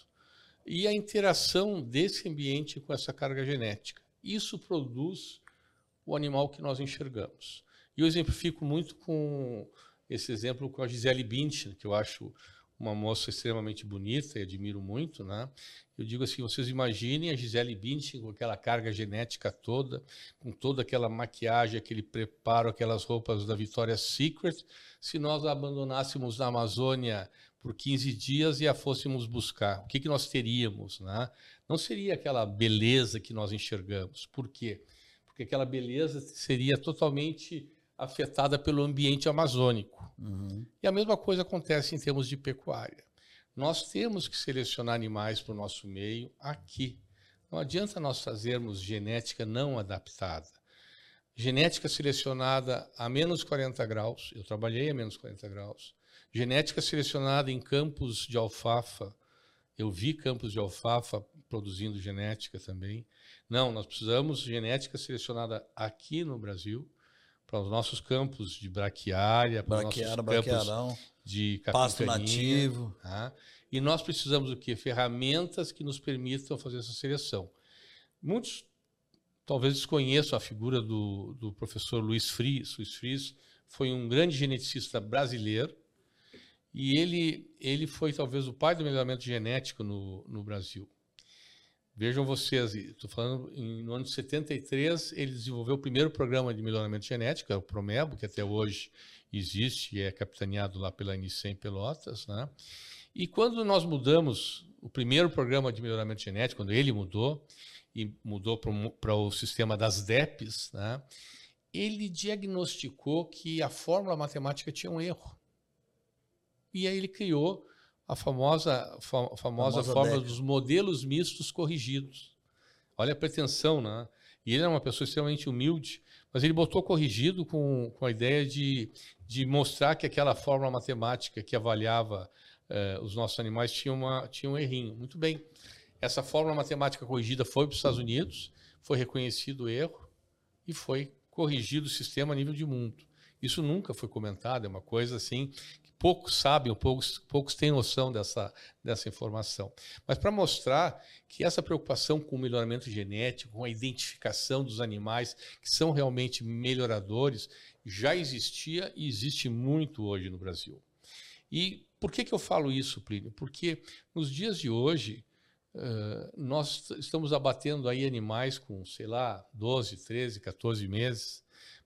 e a interação desse ambiente com essa carga genética. Isso produz o animal que nós enxergamos. E eu exemplifico muito com esse exemplo com a Gisele Bündchen, que eu acho uma moça extremamente bonita e admiro muito, né? Eu digo assim, vocês imaginem a Gisele Bündchen com aquela carga genética toda, com toda aquela maquiagem, aquele preparo, aquelas roupas da Victoria's Secret, se nós a abandonássemos na Amazônia por 15 dias e a fôssemos buscar, o que, que nós teríamos, né? Não seria aquela beleza que nós enxergamos. Por quê? Porque aquela beleza seria totalmente afetada pelo ambiente amazônico. Uhum. E a mesma coisa acontece em termos de pecuária. Nós temos que selecionar animais para o nosso meio aqui. Não adianta nós fazermos genética não adaptada. Genética selecionada a menos 40 graus, eu trabalhei a menos 40 graus. Genética selecionada em campos de alfafa, eu vi campos de alfafa produzindo genética também. Não, nós precisamos de genética selecionada aqui no Brasil para os nossos campos de braquiária, para os nossos campos de pasto nativo. Tá? E nós precisamos o quê? Ferramentas que nos permitam fazer essa seleção. Muitos talvez desconheçam a figura do, do professor Luiz Fries. Luiz Fries foi um grande geneticista brasileiro e ele, ele foi talvez o pai do melhoramento genético no, no Brasil. Vejam vocês, estou falando em, no ano de 73, ele desenvolveu o primeiro programa de melhoramento genético, é o Promebo, que até hoje existe e é capitaneado lá pela Unicem Pelotas. Né? E quando nós mudamos o primeiro programa de melhoramento genético, quando ele mudou, e mudou para o sistema das DEPs, né? ele diagnosticou que a fórmula matemática tinha um erro. E aí ele criou a famosa, fa, famosa, famosa fórmula dos modelos mistos corrigidos. Olha a pretensão, né? E ele é uma pessoa extremamente humilde, mas ele botou corrigido com, com a ideia de, de mostrar que aquela fórmula matemática que avaliava eh, os nossos animais tinha, uma, tinha um errinho. Muito bem. Essa fórmula matemática corrigida foi para os Estados Unidos, foi reconhecido o erro e foi corrigido o sistema a nível de mundo. Isso nunca foi comentado, é uma coisa assim poucos sabem, poucos, poucos têm noção dessa, dessa informação. Mas para mostrar que essa preocupação com o melhoramento genético, com a identificação dos animais que são realmente melhoradores, já existia e existe muito hoje no Brasil. E por que, que eu falo isso, Plínio? Porque nos dias de hoje, Uh, nós estamos abatendo aí animais com, sei lá, 12, 13, 14 meses.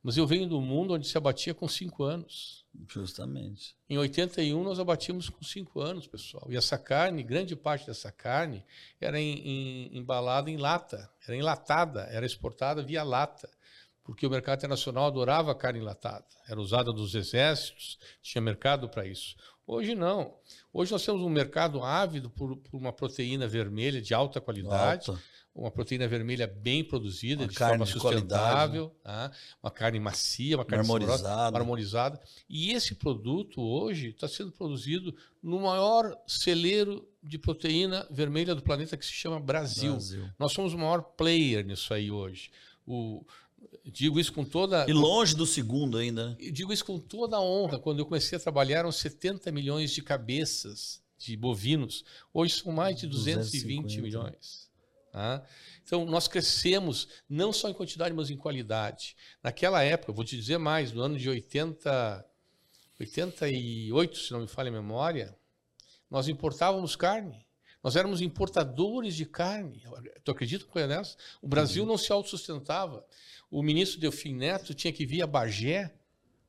Mas eu venho do mundo onde se abatia com 5 anos. Justamente. Em 81 nós abatíamos com 5 anos, pessoal. E essa carne, grande parte dessa carne, era em, em, embalada em lata, era enlatada, era exportada via lata. Porque o mercado internacional adorava a carne enlatada. Era usada dos exércitos, tinha mercado para isso. Hoje não. Hoje nós temos um mercado ávido por, por uma proteína vermelha de alta qualidade, alta. Uma proteína vermelha bem produzida, uma de forma sustentável, de tá? uma carne macia, uma carne marmorizada. marmorizada. E esse produto hoje está sendo produzido no maior celeiro de proteína vermelha do planeta que se chama Brasil. Brasil. Nós somos o maior player nisso aí hoje. O, Digo isso com toda. E longe do segundo ainda. Né? Digo isso com toda a honra. Quando eu comecei a trabalhar, eram 70 milhões de cabeças de bovinos. Hoje são mais de 220 250. milhões. Tá? Então, nós crescemos não só em quantidade, mas em qualidade. Naquela época, vou te dizer mais, no ano de 80, 88, se não me falha a memória, nós importávamos carne. Nós éramos importadores de carne. Tu acredita com nessa? O Brasil uhum. não se autossustentava o ministro Delfim Neto tinha que vir a Bagé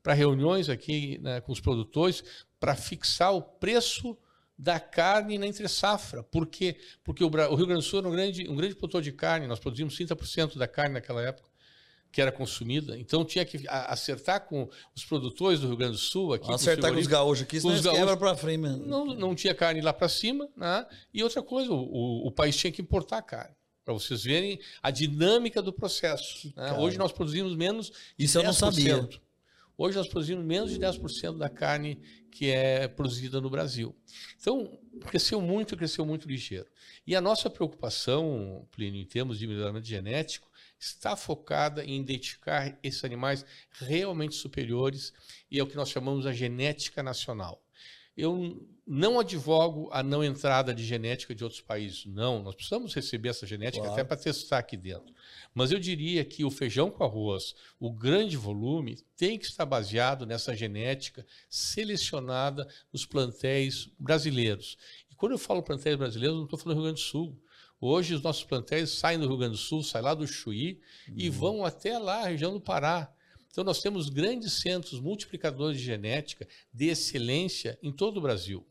para reuniões aqui né, com os produtores para fixar o preço da carne na entre safra. Por quê? Porque o, Rio Grande do Sul era um grande, um grande produtor de carne, nós produzimos 30% da carne naquela época que era consumida. Então tinha que acertar com os produtores do Rio Grande do Sul. Aqui, acertar com os gaúchos aqui, senão os gaúchos, quebra para frente. Não, não tinha carne lá para cima. Né? E outra coisa, o, o, país tinha que importar carne para vocês verem a dinâmica do processo. Né? Hoje nós produzimos menos Isso 10%. eu não sabia. Hoje nós produzimos menos de 10% da carne que é produzida no Brasil. Então, cresceu muito, cresceu muito ligeiro. E a nossa preocupação, Plínio, em termos de melhoramento genético, está focada em identificar esses animais realmente superiores e é o que nós chamamos a genética nacional eu não advogo a não entrada de genética de outros países. Não, nós precisamos receber essa genética claro. até para testar aqui dentro. Mas eu diria que o feijão com arroz, o grande volume, tem que estar baseado nessa genética selecionada nos plantéis brasileiros. E quando eu falo plantéis brasileiros, não estou falando do Rio Grande do Sul. Hoje os nossos plantéis saem do Rio Grande do Sul, saem lá do Chuí e vão até lá, a região do Pará. Então, nós temos grandes centros multiplicadores de genética de excelência em todo o Brasil.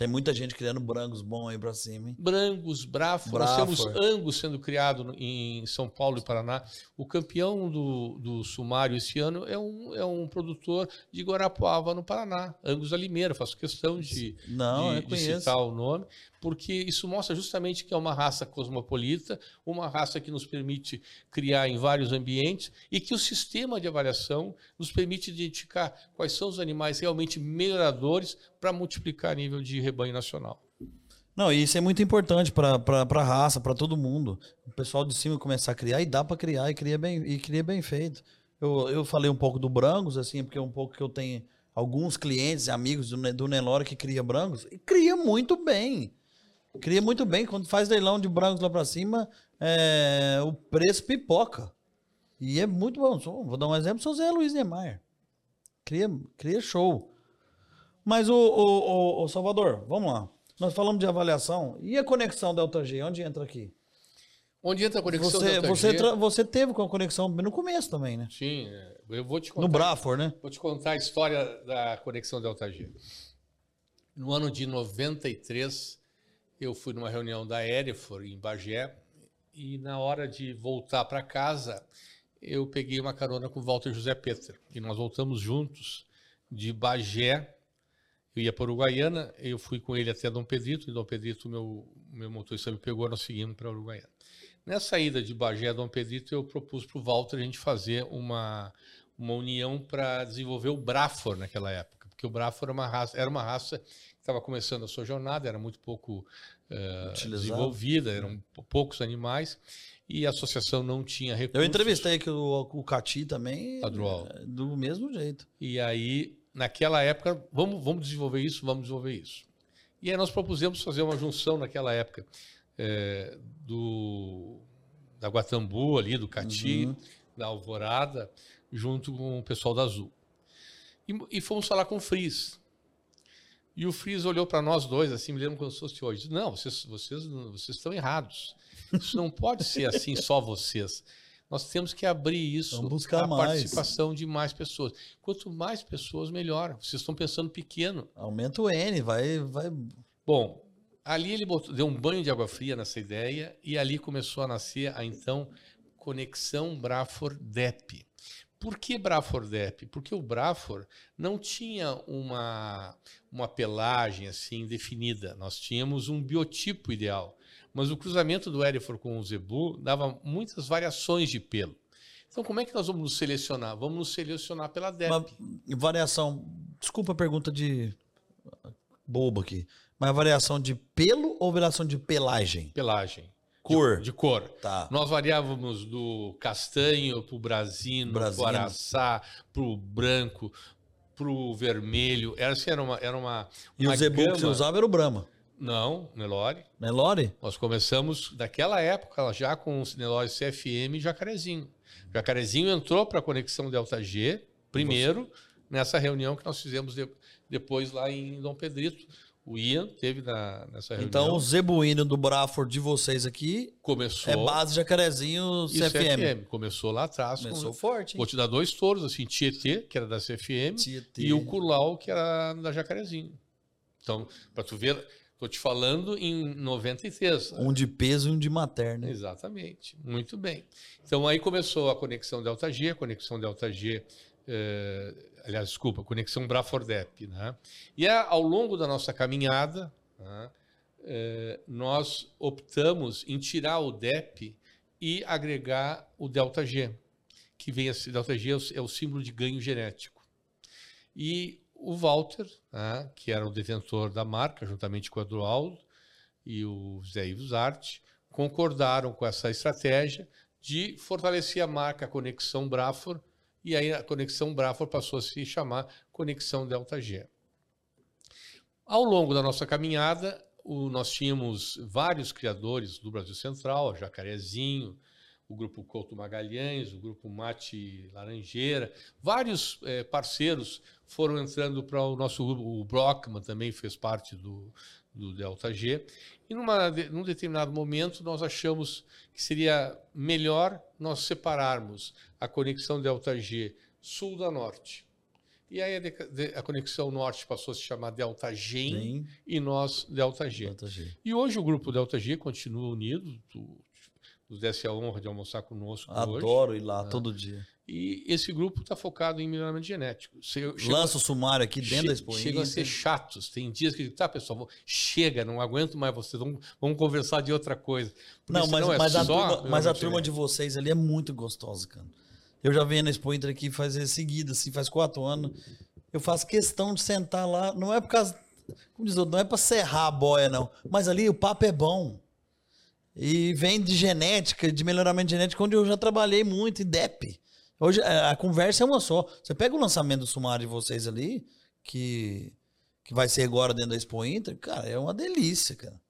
Tem muita gente criando brangos bom aí para cima, hein? Brangos, Brafor. Nós temos Angus sendo criado em São Paulo e Paraná. O campeão do, do sumário esse ano é um, é um produtor de Guarapuava, no Paraná. Angus Alimeira. Faço questão de, Não, de, de citar o nome porque isso mostra justamente que é uma raça cosmopolita, uma raça que nos permite criar em vários ambientes e que o sistema de avaliação nos permite identificar quais são os animais realmente melhoradores para multiplicar nível de rebanho nacional. Não, e isso é muito importante para a raça, para todo mundo. O pessoal de cima começar a criar e dá para criar e cria bem, e cria bem feito. Eu, eu falei um pouco do Brangos, assim, porque é um pouco que eu tenho alguns clientes e amigos do, do Nelore que cria Brangos e cria muito bem. Cria muito bem. Quando faz leilão de brancos lá para cima, é, o preço pipoca. E é muito bom. Vou dar um exemplo, sou Zé Luiz Neymar. Cria, cria show. Mas o, o, o, o, Salvador, vamos lá. Nós falamos de avaliação. E a conexão Delta G? Onde entra aqui? Onde entra a conexão você, Delta você, G? Você teve com a conexão no começo também, né? Sim. É, eu vou te contar. No Brafor, né? Vou te contar a história da conexão Delta G. No ano de 93, eu fui numa reunião da Erifor em Bagé e na hora de voltar para casa eu peguei uma carona com o Walter José Peter e nós voltamos juntos de Bagé Ia para Uruguaiana, eu fui com ele até Dom Pedrito, e Dom Pedrito, meu, meu motorista me pegou, nós seguimos para Uruguaiana. Nessa ida de Bagé a Dom Pedrito, eu propus para o Walter a gente fazer uma, uma união para desenvolver o Brafor naquela época, porque o Brafor era uma raça, era uma raça que estava começando a sua jornada, era muito pouco uh, desenvolvida, eram poucos animais, e a associação não tinha recursos. Eu entrevistei aqui o, o Cati também, Adrual. É, do mesmo jeito. E aí, naquela época, vamos, vamos desenvolver isso, vamos desenvolver isso. E aí nós propusemos fazer uma junção naquela época é, do, da Guatambu ali, do Cati, uhum. da Alvorada, junto com o pessoal da Azul. E, e fomos falar com o Fris. E o Fris olhou para nós dois, assim, me lembro quando fosse hoje. Não, vocês, vocês, vocês estão errados. Isso não pode ser assim, só vocês. Nós temos que abrir isso a participação de mais pessoas. Quanto mais pessoas, melhor. Vocês estão pensando pequeno. Aumenta o N, vai. vai... Bom, ali ele botou, deu um banho de água fria nessa ideia e ali começou a nascer a então conexão Brafor-DEP. Por que Brafor-DEP? Porque o Brafor não tinha uma, uma pelagem assim definida. Nós tínhamos um biotipo ideal. Mas o cruzamento do Erifor com o Zebu dava muitas variações de pelo. Então, como é que nós vamos nos selecionar? Vamos nos selecionar pela DEP. Uma variação. Desculpa a pergunta de bobo aqui. Mas a variação de pelo ou variação de pelagem? Pelagem. Cor. De, de cor. Tá. Nós variávamos do castanho para o brasino, para o araçá, para o branco, para o vermelho. Era, assim, era uma, era uma, E o zebu que você usava era o Brahma? Não, Nelore. Nelore? Nós começamos daquela época já com o Nelore CFM e Jacarezinho. Jacarezinho entrou para a conexão Delta G primeiro, Você... nessa reunião que nós fizemos de, depois lá em Dom Pedrito o Ian teve na, nessa reunião. Então, o zebuíno do Braford de vocês aqui começou é base Jacarezinho CFM. CFM. Começou lá atrás. Começou com, forte. Hein? Vou te dar dois touros, assim, Tietê, que era da CFM, Tietê. e o Curlau, que era da Jacarezinho. Então, para tu ver, tô te falando em 93. Um de peso e um de materna. Exatamente. Muito bem. Então, aí começou a conexão Delta G, a conexão Delta G... Eh, aliás, desculpa, conexão Brafordep. Né? E a, ao longo da nossa caminhada, né, é, nós optamos em tirar o DEP e agregar o delta G, que vem a delta G é o, é o símbolo de ganho genético. E o Walter, né, que era o detentor da marca, juntamente com o Eduardo e o Zé Ivo Zart, concordaram com essa estratégia de fortalecer a marca Conexão Brafor e aí a conexão Brafor passou a se chamar conexão Delta G. Ao longo da nossa caminhada, o, nós tínhamos vários criadores do Brasil Central, Jacarezinho, o grupo Couto Magalhães, o grupo Mate Laranjeira, vários é, parceiros foram entrando para o nosso grupo, o Brockman também fez parte do, do Delta G, e numa, num determinado momento nós achamos que seria melhor nós separarmos a conexão Delta G sul da norte. E aí a, a conexão norte passou a se chamar Delta G e nós Delta G. Delta G. E hoje o grupo Delta G continua unido. Tu, nos desse a honra de almoçar conosco Adoro hoje. ir lá ah. todo dia. E esse grupo está focado em melhoramento genético. Lança o sumário aqui dentro da Expo Chegam a ser chatos. Tem dias que tá, pessoal, chega, não aguento mais vocês, vamos, vamos conversar de outra coisa. Não, mas, é mas, a turma, mas a turma de vocês ali é muito gostosa, cara. Eu já venho na Expo Inter aqui fazer seguida, assim, faz quatro anos. Eu faço questão de sentar lá. Não é por causa. Como diz outro, não é para serrar a boia, não. Mas ali o papo é bom. E vem de genética, de melhoramento genético, onde eu já trabalhei muito, em DEP. Hoje é, a conversa é uma só. Você pega o lançamento do sumário de vocês ali, que, que vai ser agora dentro da Expo Inter, cara, é uma delícia, cara.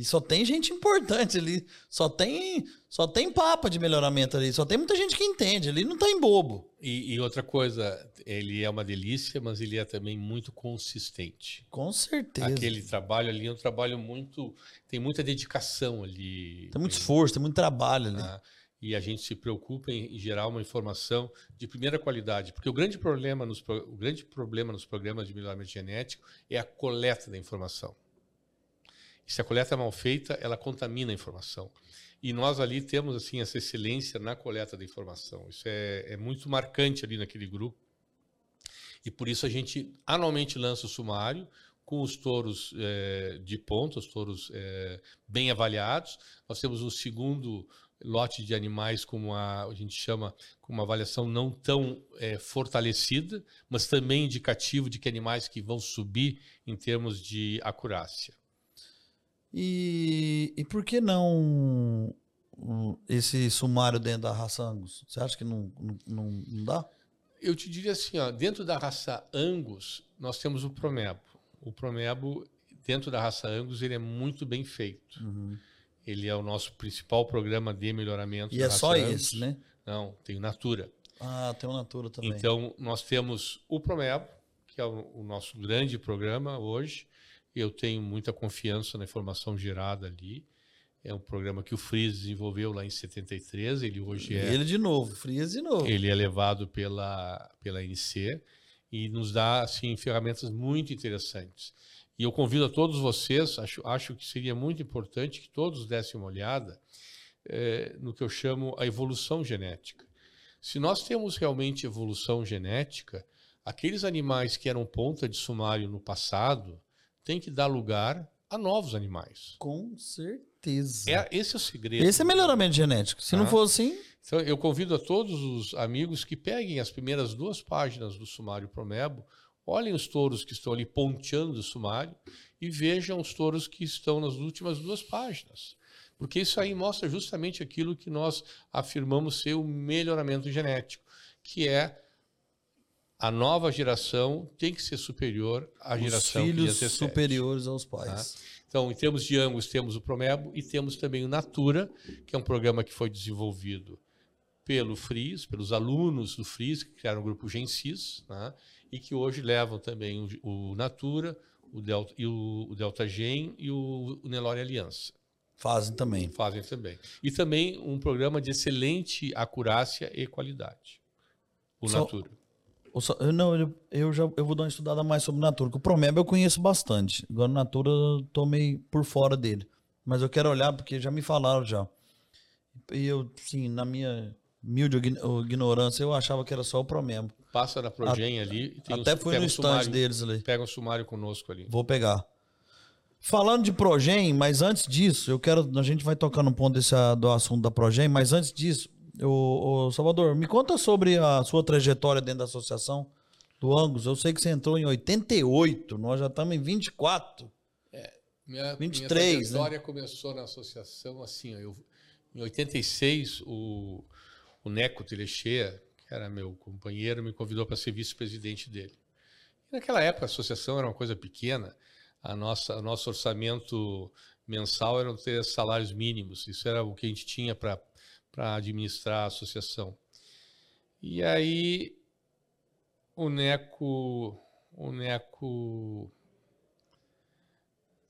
E só tem gente importante ali. Só tem, só tem papa de melhoramento ali. Só tem muita gente que entende. Ali não tá em bobo. E, e, outra coisa, ele é uma delícia, mas ele é também muito consistente. Com certeza. Aquele trabalho ali é um trabalho muito. Tem muita dedicação ali. Tem muito esforço, tem muito trabalho ali. Ah, e a gente se preocupa em, gerar uma informação de primeira qualidade, porque o grande problema nos, o grande problema nos programas de melhoramento genético é a coleta da informação. Se a coleta é mal feita, ela contamina a informação. E nós ali temos assim essa excelência na coleta da informação. Isso é, é muito marcante ali naquele grupo. E por isso a gente anualmente lança o sumário com os touros é, de ponta, os touros é, bem avaliados. Nós temos um segundo lote de animais com uma, a gente chama, com uma avaliação não tão é, fortalecida, mas também indicativo de que animais que vão subir em termos de acurácia. E, e por que não esse sumário dentro da raça Angus? Você acha que não, não, não dá? Eu te diria assim, ó, dentro da raça Angus, nós temos o Promebo. O Promebo, dentro da raça Angus, ele é muito bem feito. Uhum. Ele é o nosso principal programa de melhoramento. E é só Angus. esse, né? Não, tem o Natura. Ah, tem o Natura também. Então, nós temos o Promebo, que é o, o nosso grande programa hoje. Eu tenho muita confiança na informação gerada ali. É um programa que o Fries desenvolveu lá em 73. Ele hoje é. Ele de novo, Fries de novo. Ele é levado pela, pela NC e nos dá assim, ferramentas muito interessantes. E eu convido a todos vocês, acho, acho que seria muito importante que todos dessem uma olhada é, no que eu chamo a evolução genética. Se nós temos realmente evolução genética, aqueles animais que eram ponta de sumário no passado têm que dar lugar a novos animais. Com certeza. É, esse é o segredo. Esse é melhoramento genético. Se ah. não for assim. Então, eu convido a todos os amigos que peguem as primeiras duas páginas do Sumário Promebo, olhem os touros que estão ali ponteando o sumário e vejam os touros que estão nas últimas duas páginas. Porque isso aí mostra justamente aquilo que nós afirmamos ser o melhoramento genético, que é a nova geração tem que ser superior à Os geração filhos superiores aos pais. Tá? Então, em termos de Angus, temos o Promebo e temos também o Natura, que é um programa que foi desenvolvido pelo FRIS, pelos alunos do FRIS, que criaram o grupo Gensis, né? e que hoje levam também o, o Natura, o Delta, e o, o Delta Gen e o, o Nelore Aliança. Fazem também. Fazem também. E também um programa de excelente acurácia e qualidade. O Só, Natura. Eu, não, eu, eu, já eu vou dar uma estudada mais sobre Natura. o Promeb eu conheço bastante. Agora, Natura, eu tô meio por fora dele. Mas eu quero olhar porque já me falaram já. E eu, sim, na minha humilde ignorância, eu achava que era só o Promembo. Passa na Progen ali. até um, foi no stand deles ali. Pega um sumário conosco ali. Vou pegar. Falando de Progen, mas antes disso, eu quero. A gente vai tocar no ponto desse, do assunto da Progen, mas antes disso, o, o Salvador, me conta sobre a sua trajetória dentro da associação do Angus. Eu sei que você entrou em 88, nós já estamos em 24. É, minha, 23, minha né? trajetória né? começou na associação assim, eu, em 86, o, o Neco Telechea, que era meu companheiro, me convidou para ser vice-presidente dele. E naquela época a associação era uma coisa pequena, a nossa, o nosso orçamento mensal eram três salários mínimos, isso era o que a gente tinha para para administrar a associação. E aí o Neco, o Neco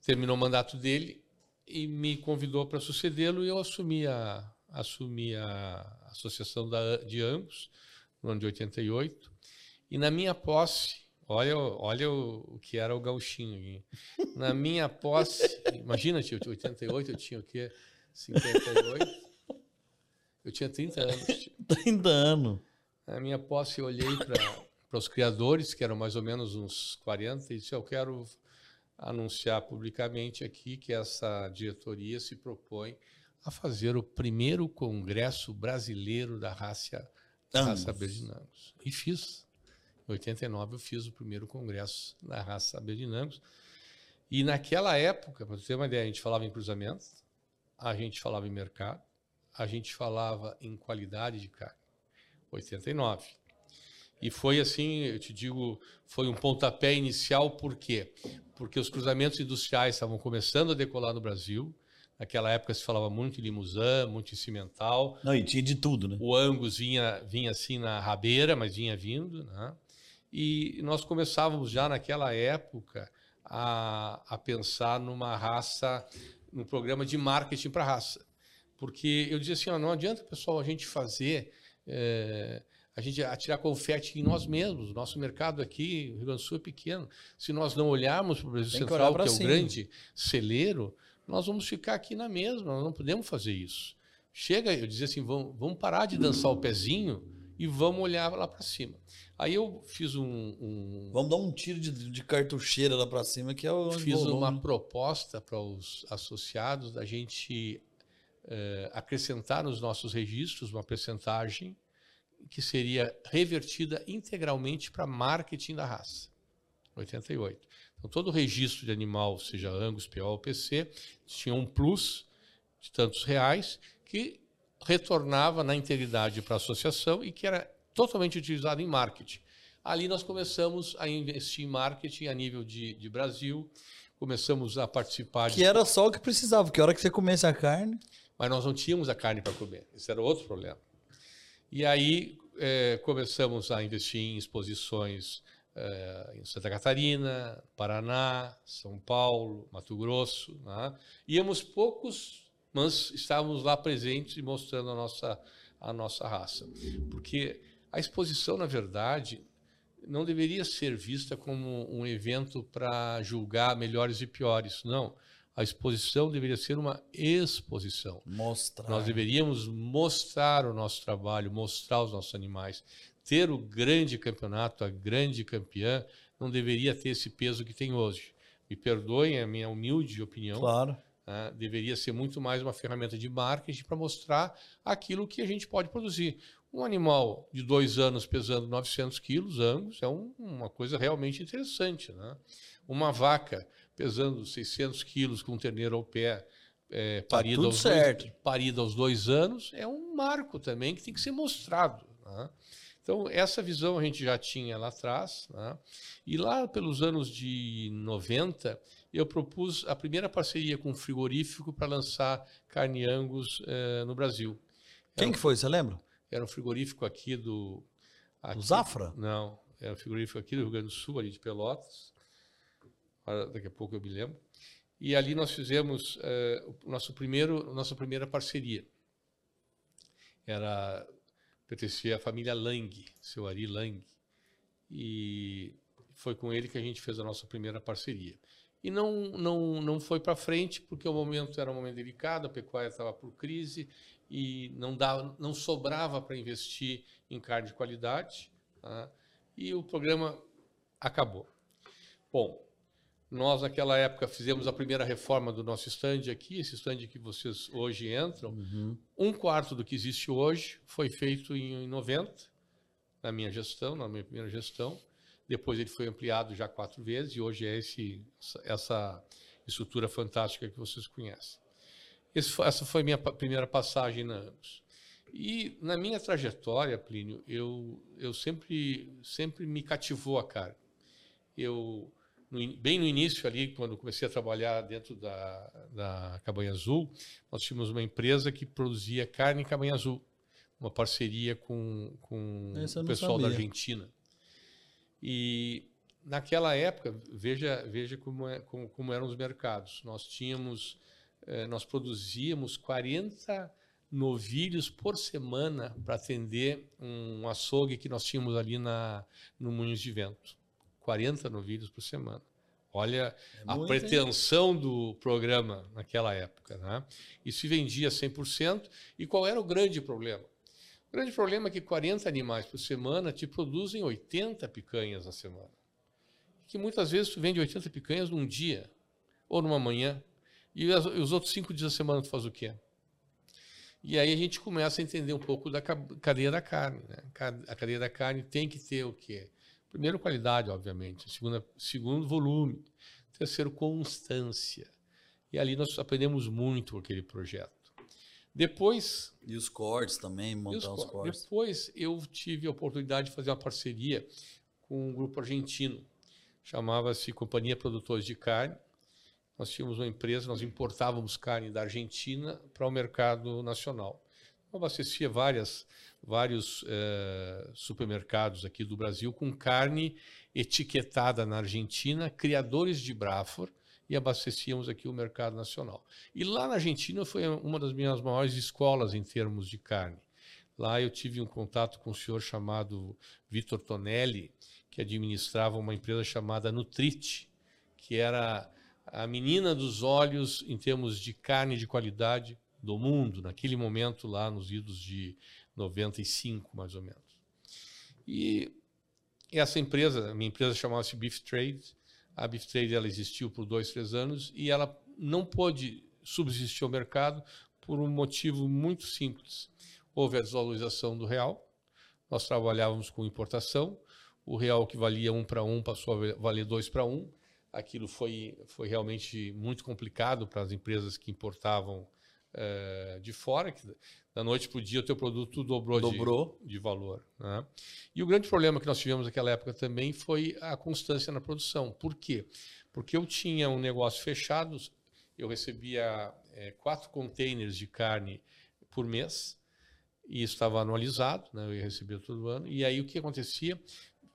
terminou o mandato dele e me convidou para sucedê-lo e eu assumi a, assumi a associação da, de ambos no ano de 88. E na minha posse, olha, olha o, o que era o gauchinho. Na minha posse, imagina, tio, 88 eu tinha o quê? 58. Eu tinha 30 anos. 30 anos. Na minha posse, eu olhei para os criadores, que eram mais ou menos uns 40, e disse: Eu quero anunciar publicamente aqui que essa diretoria se propõe a fazer o primeiro congresso brasileiro da raça, raça Berdinangos. E fiz. Em 89 eu fiz o primeiro congresso da raça Berdinangos. E naquela época, para você ter uma ideia, a gente falava em cruzamento, a gente falava em mercado, a gente falava em qualidade de carne. 89. E foi assim, eu te digo, foi um pontapé inicial, por quê? Porque os cruzamentos industriais estavam começando a decolar no Brasil. Naquela época se falava muito em limusã, muito em cimental. Não, e tinha de tudo, né? O Angus vinha, vinha assim na rabeira, mas vinha vindo, né? E nós começávamos já naquela época a, a pensar numa raça, num programa de marketing para raça. Porque eu dizia assim, ó, não adianta, pessoal, a gente fazer, é, a gente atirar confete em nós mesmos. O nosso mercado aqui, o Rio Grande do Sul é pequeno. Se nós não olharmos para o Brasil Central, que, que é o grande celeiro, nós vamos ficar aqui na mesma, nós não podemos fazer isso. Chega, eu dizia assim, vamos, vamos parar de dançar o pezinho e vamos olhar lá para cima. Aí eu fiz um, um, Vamos dar um tiro de, de cartucheira lá para cima, que é o. Fiz uma proposta para os associados da gente uh, acrescentar nos nossos registros uma percentagem que seria revertida integralmente para marketing da raça. 88. Então, todo registro de animal, seja Angus, PO ou PC, tinha um plus de tantos reais que retornava na integridade para a associação e que era totalmente utilizado em marketing. Ali nós começamos a investir em marketing a nível de, de Brasil, começamos a participar. Que de... era só o que precisava, porque a hora que você comesse a carne. Mas nós não tínhamos a carne para comer, esse era outro problema. E aí é, começamos a investir em exposições é, em Santa Catarina, Paraná, São Paulo, Mato Grosso. Né? Íamos poucos, mas estávamos lá presentes e mostrando a nossa, a nossa raça. Porque a exposição, na verdade, não deveria ser vista como um evento para julgar melhores e piores. Não. A exposição deveria ser uma exposição. Mostrar. Nós deveríamos mostrar o nosso trabalho, mostrar os nossos animais. Ter o grande campeonato, a grande campeã, não deveria ter esse peso que tem hoje. Me perdoem a minha humilde opinião. Claro. Né? Deveria ser muito mais uma ferramenta de marketing para mostrar aquilo que a gente pode produzir. Um animal de dois anos pesando 900 quilos, angus, é um, uma coisa realmente interessante. Né? Uma vaca pesando 600 quilos com um terneiro ao pé, é, tá parida, aos certo. Dois, parida aos dois anos, é um marco também que tem que ser mostrado. Né? Então, essa visão a gente já tinha lá atrás. Né? E lá pelos anos de 90, eu propus a primeira parceria com um frigorífico para lançar carne Angus eh, no Brasil. Quem era que foi, você lembra? Era um frigorífico aqui do... Aqui, do Zafra? Não, era um frigorífico aqui do Rio Grande do Sul, ali de Pelotas daqui a pouco eu me lembro. E ali nós fizemos uh, o nosso primeiro, nossa primeira parceria. Era pertencia à família Lang, seu Ari Lang. E foi com ele que a gente fez a nossa primeira parceria. E não, não, não foi para frente, porque o momento era um momento delicado, a pecuária estava por crise e não, dava, não sobrava para investir em carne de qualidade. Tá? E o programa acabou. Bom, nós, naquela época, fizemos a primeira reforma do nosso stand aqui, esse stand que vocês hoje entram. Uhum. Um quarto do que existe hoje foi feito em 90, na minha gestão, na minha primeira gestão. Depois ele foi ampliado já quatro vezes e hoje é esse, essa estrutura fantástica que vocês conhecem. Esse, essa foi a minha primeira passagem na Angus. E na minha trajetória, Plínio, eu, eu sempre, sempre me cativou a carne. Eu no, bem no início ali, quando comecei a trabalhar dentro da, da Cabanha Azul, nós tínhamos uma empresa que produzia carne em Cabanha Azul, uma parceria com, com o pessoal sabia. da Argentina. E naquela época, veja, veja como, é, como, como eram os mercados. Nós tínhamos, eh, nós produzíamos 40 novilhos por semana para atender um açougue que nós tínhamos ali na, no Moinhos de Vento. 40 novilhos por semana. Olha é a pretensão hein? do programa naquela época. Né? E se vendia 100%. E qual era o grande problema? O grande problema é que 40 animais por semana te produzem 80 picanhas na semana. Que muitas vezes tu vende 80 picanhas num dia ou numa manhã. E os outros cinco dias da semana tu faz o quê? E aí a gente começa a entender um pouco da cadeia da carne. Né? A cadeia da carne tem que ter o quê? Primeiro, qualidade, obviamente. Segundo, segundo, volume. Terceiro, constância. E ali nós aprendemos muito com aquele projeto. Depois. E os cortes também, montar os, os cortes. Depois eu tive a oportunidade de fazer uma parceria com um grupo argentino. Chamava-se Companhia Produtores de Carne. Nós tínhamos uma empresa, nós importávamos carne da Argentina para o mercado nacional. Abastecia várias vários eh, supermercados aqui do Brasil com carne etiquetada na Argentina, criadores de Brafor, e abastecíamos aqui o mercado nacional. E lá na Argentina foi uma das minhas maiores escolas em termos de carne. Lá eu tive um contato com um senhor chamado Vitor Tonelli, que administrava uma empresa chamada Nutrit, que era a menina dos olhos em termos de carne de qualidade do mundo, naquele momento lá nos idos de 95, mais ou menos. E essa empresa, minha empresa chamava-se Beef Trade. A Beef Trade ela existiu por dois, três anos e ela não pôde subsistir ao mercado por um motivo muito simples. Houve a desvalorização do real, nós trabalhávamos com importação, o real que valia um para um passou a valer dois para um. Aquilo foi, foi realmente muito complicado para as empresas que importavam uh, de fora. Que da noite para o dia o teu produto dobrou, dobrou. De, de valor. Né? E o grande problema que nós tivemos naquela época também foi a constância na produção. Por quê? Porque eu tinha um negócio fechado, eu recebia é, quatro containers de carne por mês, e isso estava anualizado, né? eu ia receber todo ano. E aí o que acontecia?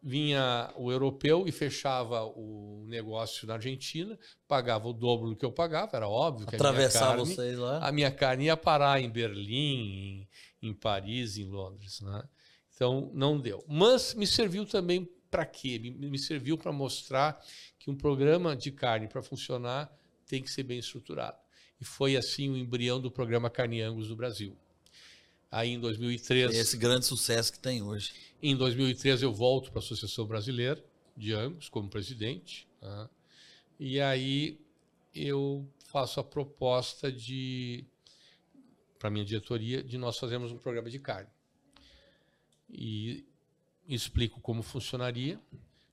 Vinha o europeu e fechava o negócio na Argentina, pagava o dobro do que eu pagava, era óbvio que Atravessar a minha carne, vocês lá. A minha carne ia parar em Berlim, em, em Paris, em Londres. Né? Então, não deu. Mas me serviu também para quê? Me, me serviu para mostrar que um programa de carne, para funcionar, tem que ser bem estruturado. E foi assim o embrião do programa Carne Angus do Brasil. Aí em 2013. Esse grande sucesso que tem hoje. Em 2013 eu volto para a Associação Brasileira de Angus como presidente. Tá? E aí eu faço a proposta de para minha diretoria de nós fazermos um programa de carne. E explico como funcionaria.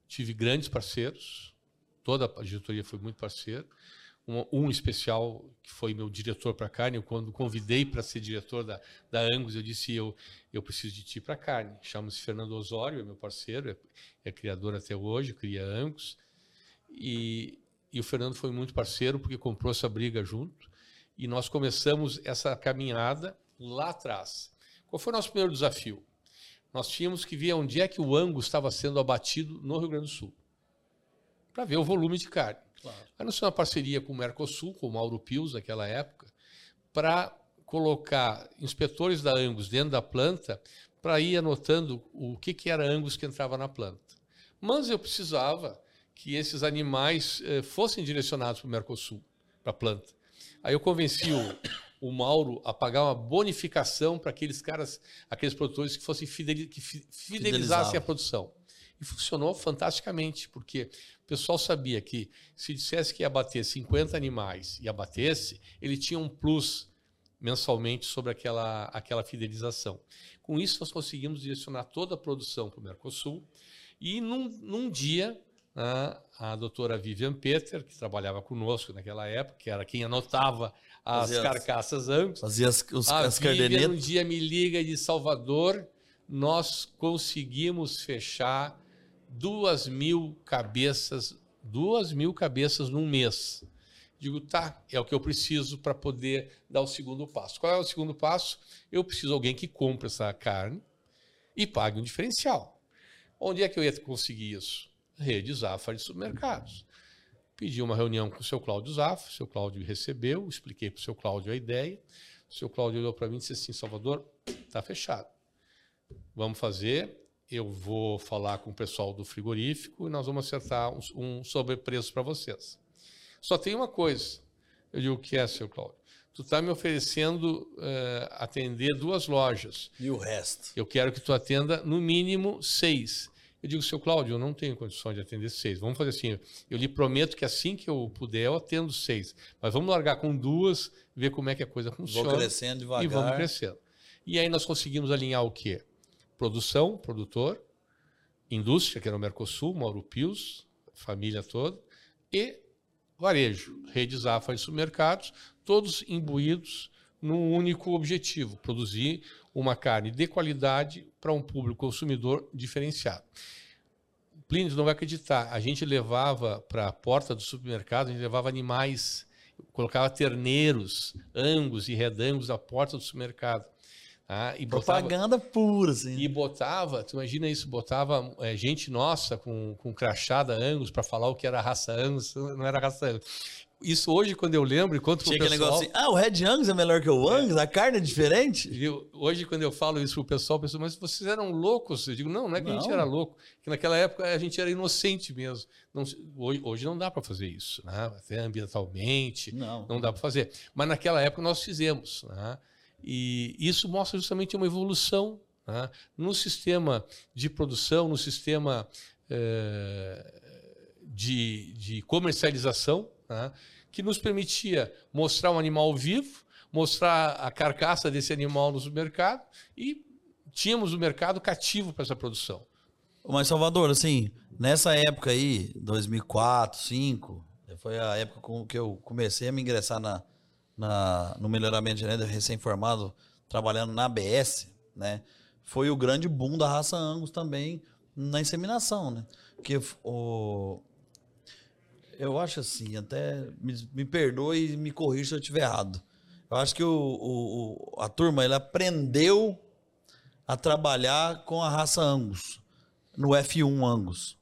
Tive grandes parceiros, toda a diretoria foi muito parceira um, um especial que foi meu diretor para carne. Eu, quando convidei para ser diretor da, da Angus, eu disse: eu, eu preciso de ti para carne. Chama-se Fernando Osório, é meu parceiro, é, é criador até hoje, cria Angus. E, e o Fernando foi muito parceiro porque comprou essa briga junto. E nós começamos essa caminhada lá atrás. Qual foi o nosso primeiro desafio? Nós tínhamos que ver onde é que o Angus estava sendo abatido no Rio Grande do Sul, para ver o volume de carne. Claro. Anunciou uma parceria com o Mercosul, com o Mauro Pius naquela época, para colocar inspetores da Angus dentro da planta para ir anotando o que, que era Angus que entrava na planta. Mas eu precisava que esses animais eh, fossem direcionados para o Mercosul, para a planta. Aí eu convenci o, o Mauro a pagar uma bonificação para aqueles caras, aqueles produtores que fossem fideliz, que fidelizassem a produção. E funcionou fantasticamente, porque pessoal sabia que se dissesse que ia abater 50 animais e abatesse, ele tinha um plus mensalmente sobre aquela, aquela fidelização. Com isso, nós conseguimos direcionar toda a produção para o Mercosul. E num, num dia, a, né, a doutora Vivian Peter, que trabalhava conosco naquela época, que era quem anotava as fazia carcaças angus, fazia as, os, a as Vivian um dia me liga de Salvador, nós conseguimos fechar duas mil cabeças, duas mil cabeças num mês. Digo, tá, é o que eu preciso para poder dar o segundo passo. Qual é o segundo passo? Eu preciso de alguém que compre essa carne e pague um diferencial. Onde é que eu ia conseguir isso? Rede Zafra de supermercados. Pedi uma reunião com o seu Cláudio Zafra, o seu Cláudio recebeu, expliquei para o seu Cláudio a ideia. O seu Cláudio olhou para mim e disse assim: Salvador, está fechado. Vamos fazer eu vou falar com o pessoal do frigorífico e nós vamos acertar um, um sobrepreço para vocês. Só tem uma coisa. Eu digo, o que é, seu Cláudio? Tu está me oferecendo uh, atender duas lojas. E o resto? Eu quero que tu atenda no mínimo seis. Eu digo, seu Cláudio, eu não tenho condições de atender seis. Vamos fazer assim, eu lhe prometo que assim que eu puder, eu atendo seis. Mas vamos largar com duas, ver como é que a coisa funciona. Vou crescendo devagar. E vamos crescendo. E aí nós conseguimos alinhar o quê? Produção, produtor, indústria, que era o Mercosul, Mauro Pius, família toda, e varejo, rede Zafra e supermercados, todos imbuídos num único objetivo, produzir uma carne de qualidade para um público consumidor diferenciado. Plínio não vai acreditar, a gente levava para a porta do supermercado, a gente levava animais, colocava terneiros, angus e redangos à porta do supermercado. Ah, e Propaganda botava, pura, assim. E botava, tu imagina isso, botava é, gente nossa com, com crachada Angus para falar o que era raça Angus, não era raça Angus. Isso hoje, quando eu lembro, enquanto Tinha o pessoal... negócio assim, ah, o Red Angus é melhor que o. Angus? É. A carne é diferente? Viu? Hoje, quando eu falo isso pro pessoal, o pessoal, mas vocês eram loucos? Eu digo, não, não é que não. a gente era louco, que naquela época a gente era inocente mesmo. Não, hoje, hoje não dá para fazer isso, né? até ambientalmente, não, não dá para fazer. Mas naquela época nós fizemos, né? E isso mostra justamente uma evolução né? no sistema de produção, no sistema eh, de, de comercialização, né? que nos permitia mostrar um animal vivo, mostrar a carcaça desse animal no supermercado e tínhamos o mercado cativo para essa produção. Mas, Salvador, assim, nessa época aí, 2004, 2005, foi a época com que eu comecei a me ingressar na, na, no melhoramento genético recém-formado, trabalhando na ABS, né? Foi o grande boom da raça Angus também na inseminação, né? Porque o, eu acho assim, até me, me perdoe e me corrija se eu estiver errado. Eu acho que o, o, a turma ele aprendeu a trabalhar com a raça Angus, no F1 Angus.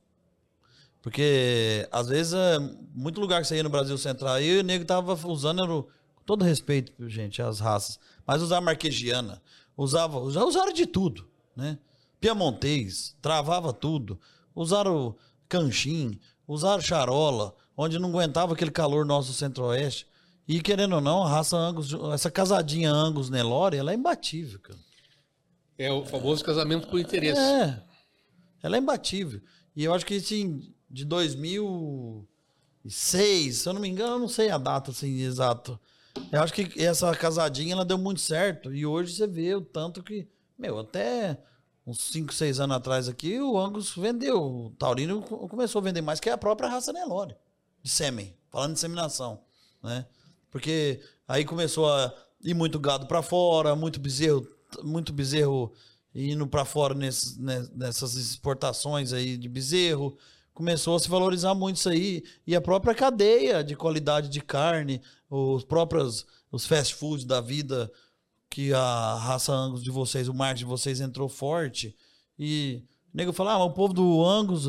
Porque, às vezes, é, muito lugar que você ia no Brasil Central aí, o nego tava usando, todo respeito, gente, as raças, mas usava marquegiana, usava, já usaram de tudo, né? Piamontês, travava tudo, usaram canchim, usaram charola, onde não aguentava aquele calor nosso centro-oeste. E querendo ou não, a raça Angus, essa casadinha Angus Nelore, ela é imbatível, cara. É o famoso casamento por interesse. É. Ela é imbatível. E eu acho que assim, de 2006, se eu não me engano, eu não sei a data assim exato. Eu acho que essa casadinha ela deu muito certo. E hoje você vê o tanto que, meu, até uns 5, 6 anos atrás aqui, o Angus vendeu, o Taurino começou a vender mais que a própria raça Nelore de sêmen, falando de inseminação, né? Porque aí começou a ir muito gado para fora, muito bezerro, muito bezerro indo para fora nesses, nessas exportações aí de bezerro começou a se valorizar muito isso aí. E a própria cadeia de qualidade de carne, os próprios os fast foods da vida, que a raça Angus de vocês, o marketing de vocês entrou forte. E o nego fala, ah, o povo do Angus,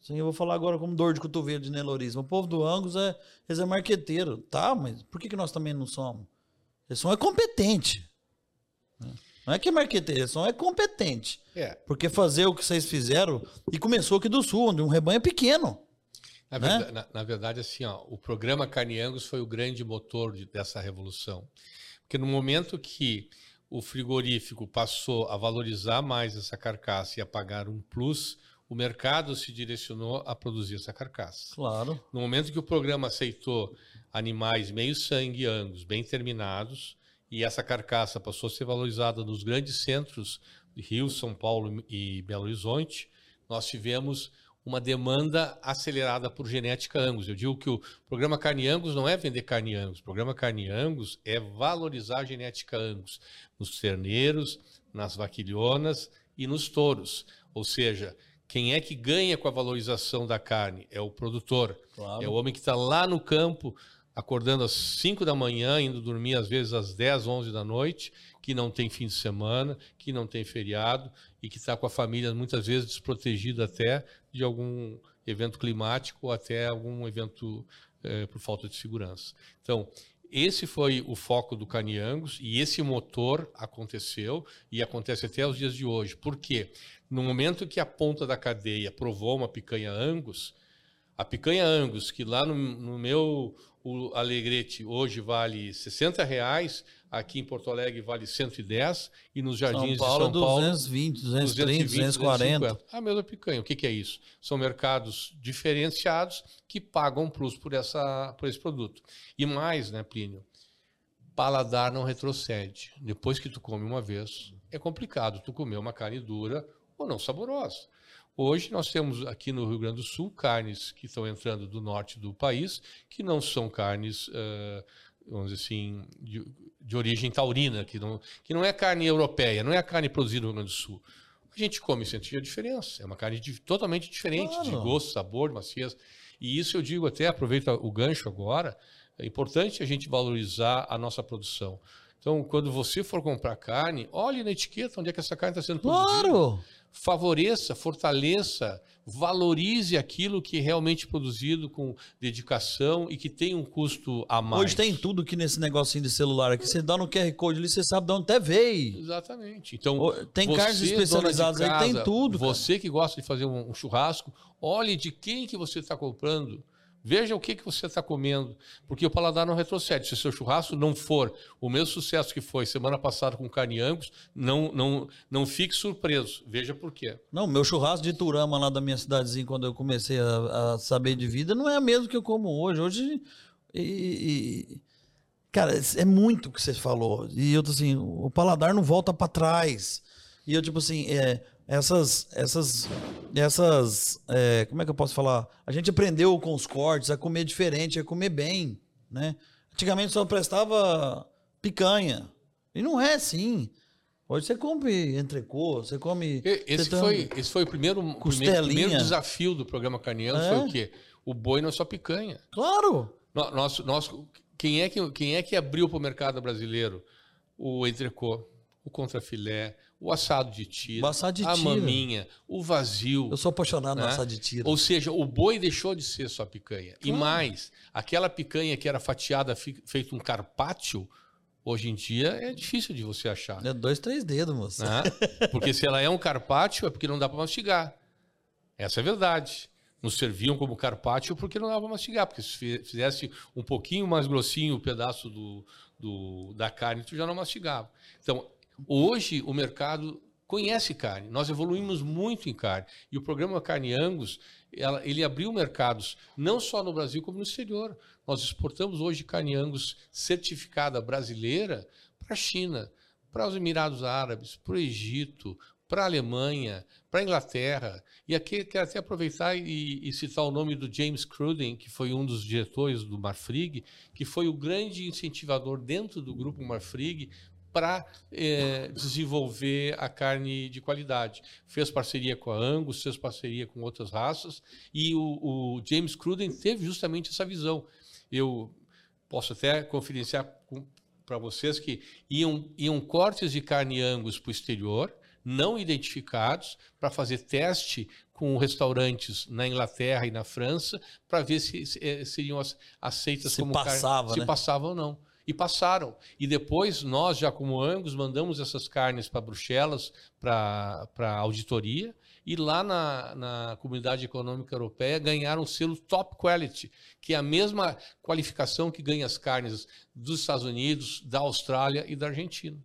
sim, eu vou falar agora como dor de cotovelo de nelorismo. O povo do Angus é, eles é marqueteiro. Tá, mas por que, que nós também não somos? Eles são é competente. Não é que é marqueteiro, só é competente. É. Porque fazer o que vocês fizeram, e começou aqui do sul, onde um rebanho é pequeno. Na, né? verdade, na, na verdade, assim, ó, o programa Carne Angus foi o grande motor de, dessa revolução. Porque no momento que o frigorífico passou a valorizar mais essa carcaça e a pagar um plus, o mercado se direcionou a produzir essa carcaça. Claro. No momento que o programa aceitou animais meio sangue angus, bem terminados, e essa carcaça passou a ser valorizada nos grandes centros de Rio, São Paulo e Belo Horizonte, nós tivemos uma demanda acelerada por genética Angus. Eu digo que o programa Carne Angus não é vender carne Angus, o programa Carne Angus é valorizar a genética Angus nos terneiros, nas vaquilhonas e nos touros. Ou seja, quem é que ganha com a valorização da carne? É o produtor. Claro. É o homem que está lá no campo acordando às 5 da manhã, indo dormir às vezes às 10, 11 da noite, que não tem fim de semana, que não tem feriado e que está com a família muitas vezes desprotegido até de algum evento climático ou até algum evento é, por falta de segurança. Então, esse foi o foco do Caniangos e esse motor aconteceu e acontece até os dias de hoje. Por quê? No momento que a ponta da cadeia provou uma picanha Angus, a picanha Angus, que lá no, no meu o Alegrete hoje vale 60 reais, aqui em Porto Alegre vale 110 e nos jardins São Paulo, de São Paulo 220, 230, 240. 250. A mesma picanha. O que, que, é isso? São mercados diferenciados que pagam plus por essa por esse produto. E mais, né, Plínio? Paladar não retrocede. Depois que tu come uma vez, é complicado tu comer uma carne dura ou não saborosa. Hoje nós temos aqui no Rio Grande do Sul carnes que estão entrando do norte do país, que não são carnes, uh, vamos dizer assim, de, de, origem taurina, que não, que não é carne europeia, não é a carne produzida no Rio Grande do Sul. A gente come sem sentir a diferença. É uma carne de, totalmente diferente claro. de gosto, sabor, maciez. E isso eu digo até, aproveita o gancho agora, é importante a gente valorizar a nossa produção. Então, quando você for comprar carne, olhe na etiqueta onde é que essa carne está sendo produzida. Claro! Favoreça, fortaleça, valorize aquilo que é realmente produzido com dedicação e que tem um custo a mais. Hoje tem tudo que nesse negocinho de celular aqui. Você dá no QR Code ali, você sabe de onde até veio. Exatamente. Então, tem você, carnes especializadas casa, aí, tem tudo. Você cara. que gosta de fazer um churrasco, olhe de quem que você está comprando Veja o que, que você está comendo, porque o paladar não retrocede. Se o seu churrasco não for o mesmo sucesso que foi semana passada com carne angus, não, não, não fique surpreso. Veja por quê. Não, meu churrasco de Turama lá da minha cidadezinha, quando eu comecei a, a saber de vida, não é a mesma que eu como hoje. Hoje. E, e, cara, é muito o que você falou. E eu tô assim, o paladar não volta para trás. E eu, tipo assim, é, essas, essas, essas, é, como é que eu posso falar? A gente aprendeu com os cortes a comer diferente, a comer bem, né? Antigamente só prestava picanha. E não é assim. Hoje você come entrecô, você come... Esse, você foi, esse foi o primeiro, primeiro, primeiro, desafio do programa Carneando, é. foi o quê? O boi não é só picanha. Claro! Nosso, nosso, quem, é que, quem é que abriu para o mercado brasileiro o entrecô, o contrafilé, o assado de tira, assado de a tira. maminha, o vazio. Eu sou apaixonado né? no assado de tira. Ou seja, o boi deixou de ser só picanha. Claro. E mais, aquela picanha que era fatiada, feito um carpaccio, hoje em dia é difícil de você achar. É dois, três dedos, moço. Né? Porque se ela é um carpaccio, é porque não dá para mastigar. Essa é a verdade. Nos serviam como carpaccio porque não dá para mastigar. Porque se fizesse um pouquinho mais grossinho o pedaço do, do, da carne, tu já não mastigava. Então, Hoje o mercado conhece carne. Nós evoluímos muito em carne. E o programa Carne Angus, ela, ele abriu mercados não só no Brasil como no exterior. Nós exportamos hoje carne Angus certificada brasileira para a China, para os Emirados Árabes, para o Egito, para a Alemanha, para a Inglaterra. E aqui quero até aproveitar e, e, citar o nome do James Cruden, que foi um dos diretores do Marfrig, que foi o grande incentivador dentro do grupo Marfrig para é, desenvolver a carne de qualidade. Fez parceria com a Angus, fez parceria com outras raças, e o, o James Cruden teve justamente essa visão. Eu posso até confidenciar para vocês que iam, iam cortes de carne Angus para o exterior, não identificados, para fazer teste com restaurantes na Inglaterra e na França, para ver se, se, eh, seriam aceitas se como passava, carne, né? se passava ou não e passaram. E depois nós, já como Angus, mandamos essas carnes para Bruxelas para auditoria e lá na, na Comunidade Econômica Europeia ganharam o selo Top Quality, que é a mesma qualificação que ganha as carnes dos Estados Unidos, da Austrália e da Argentina.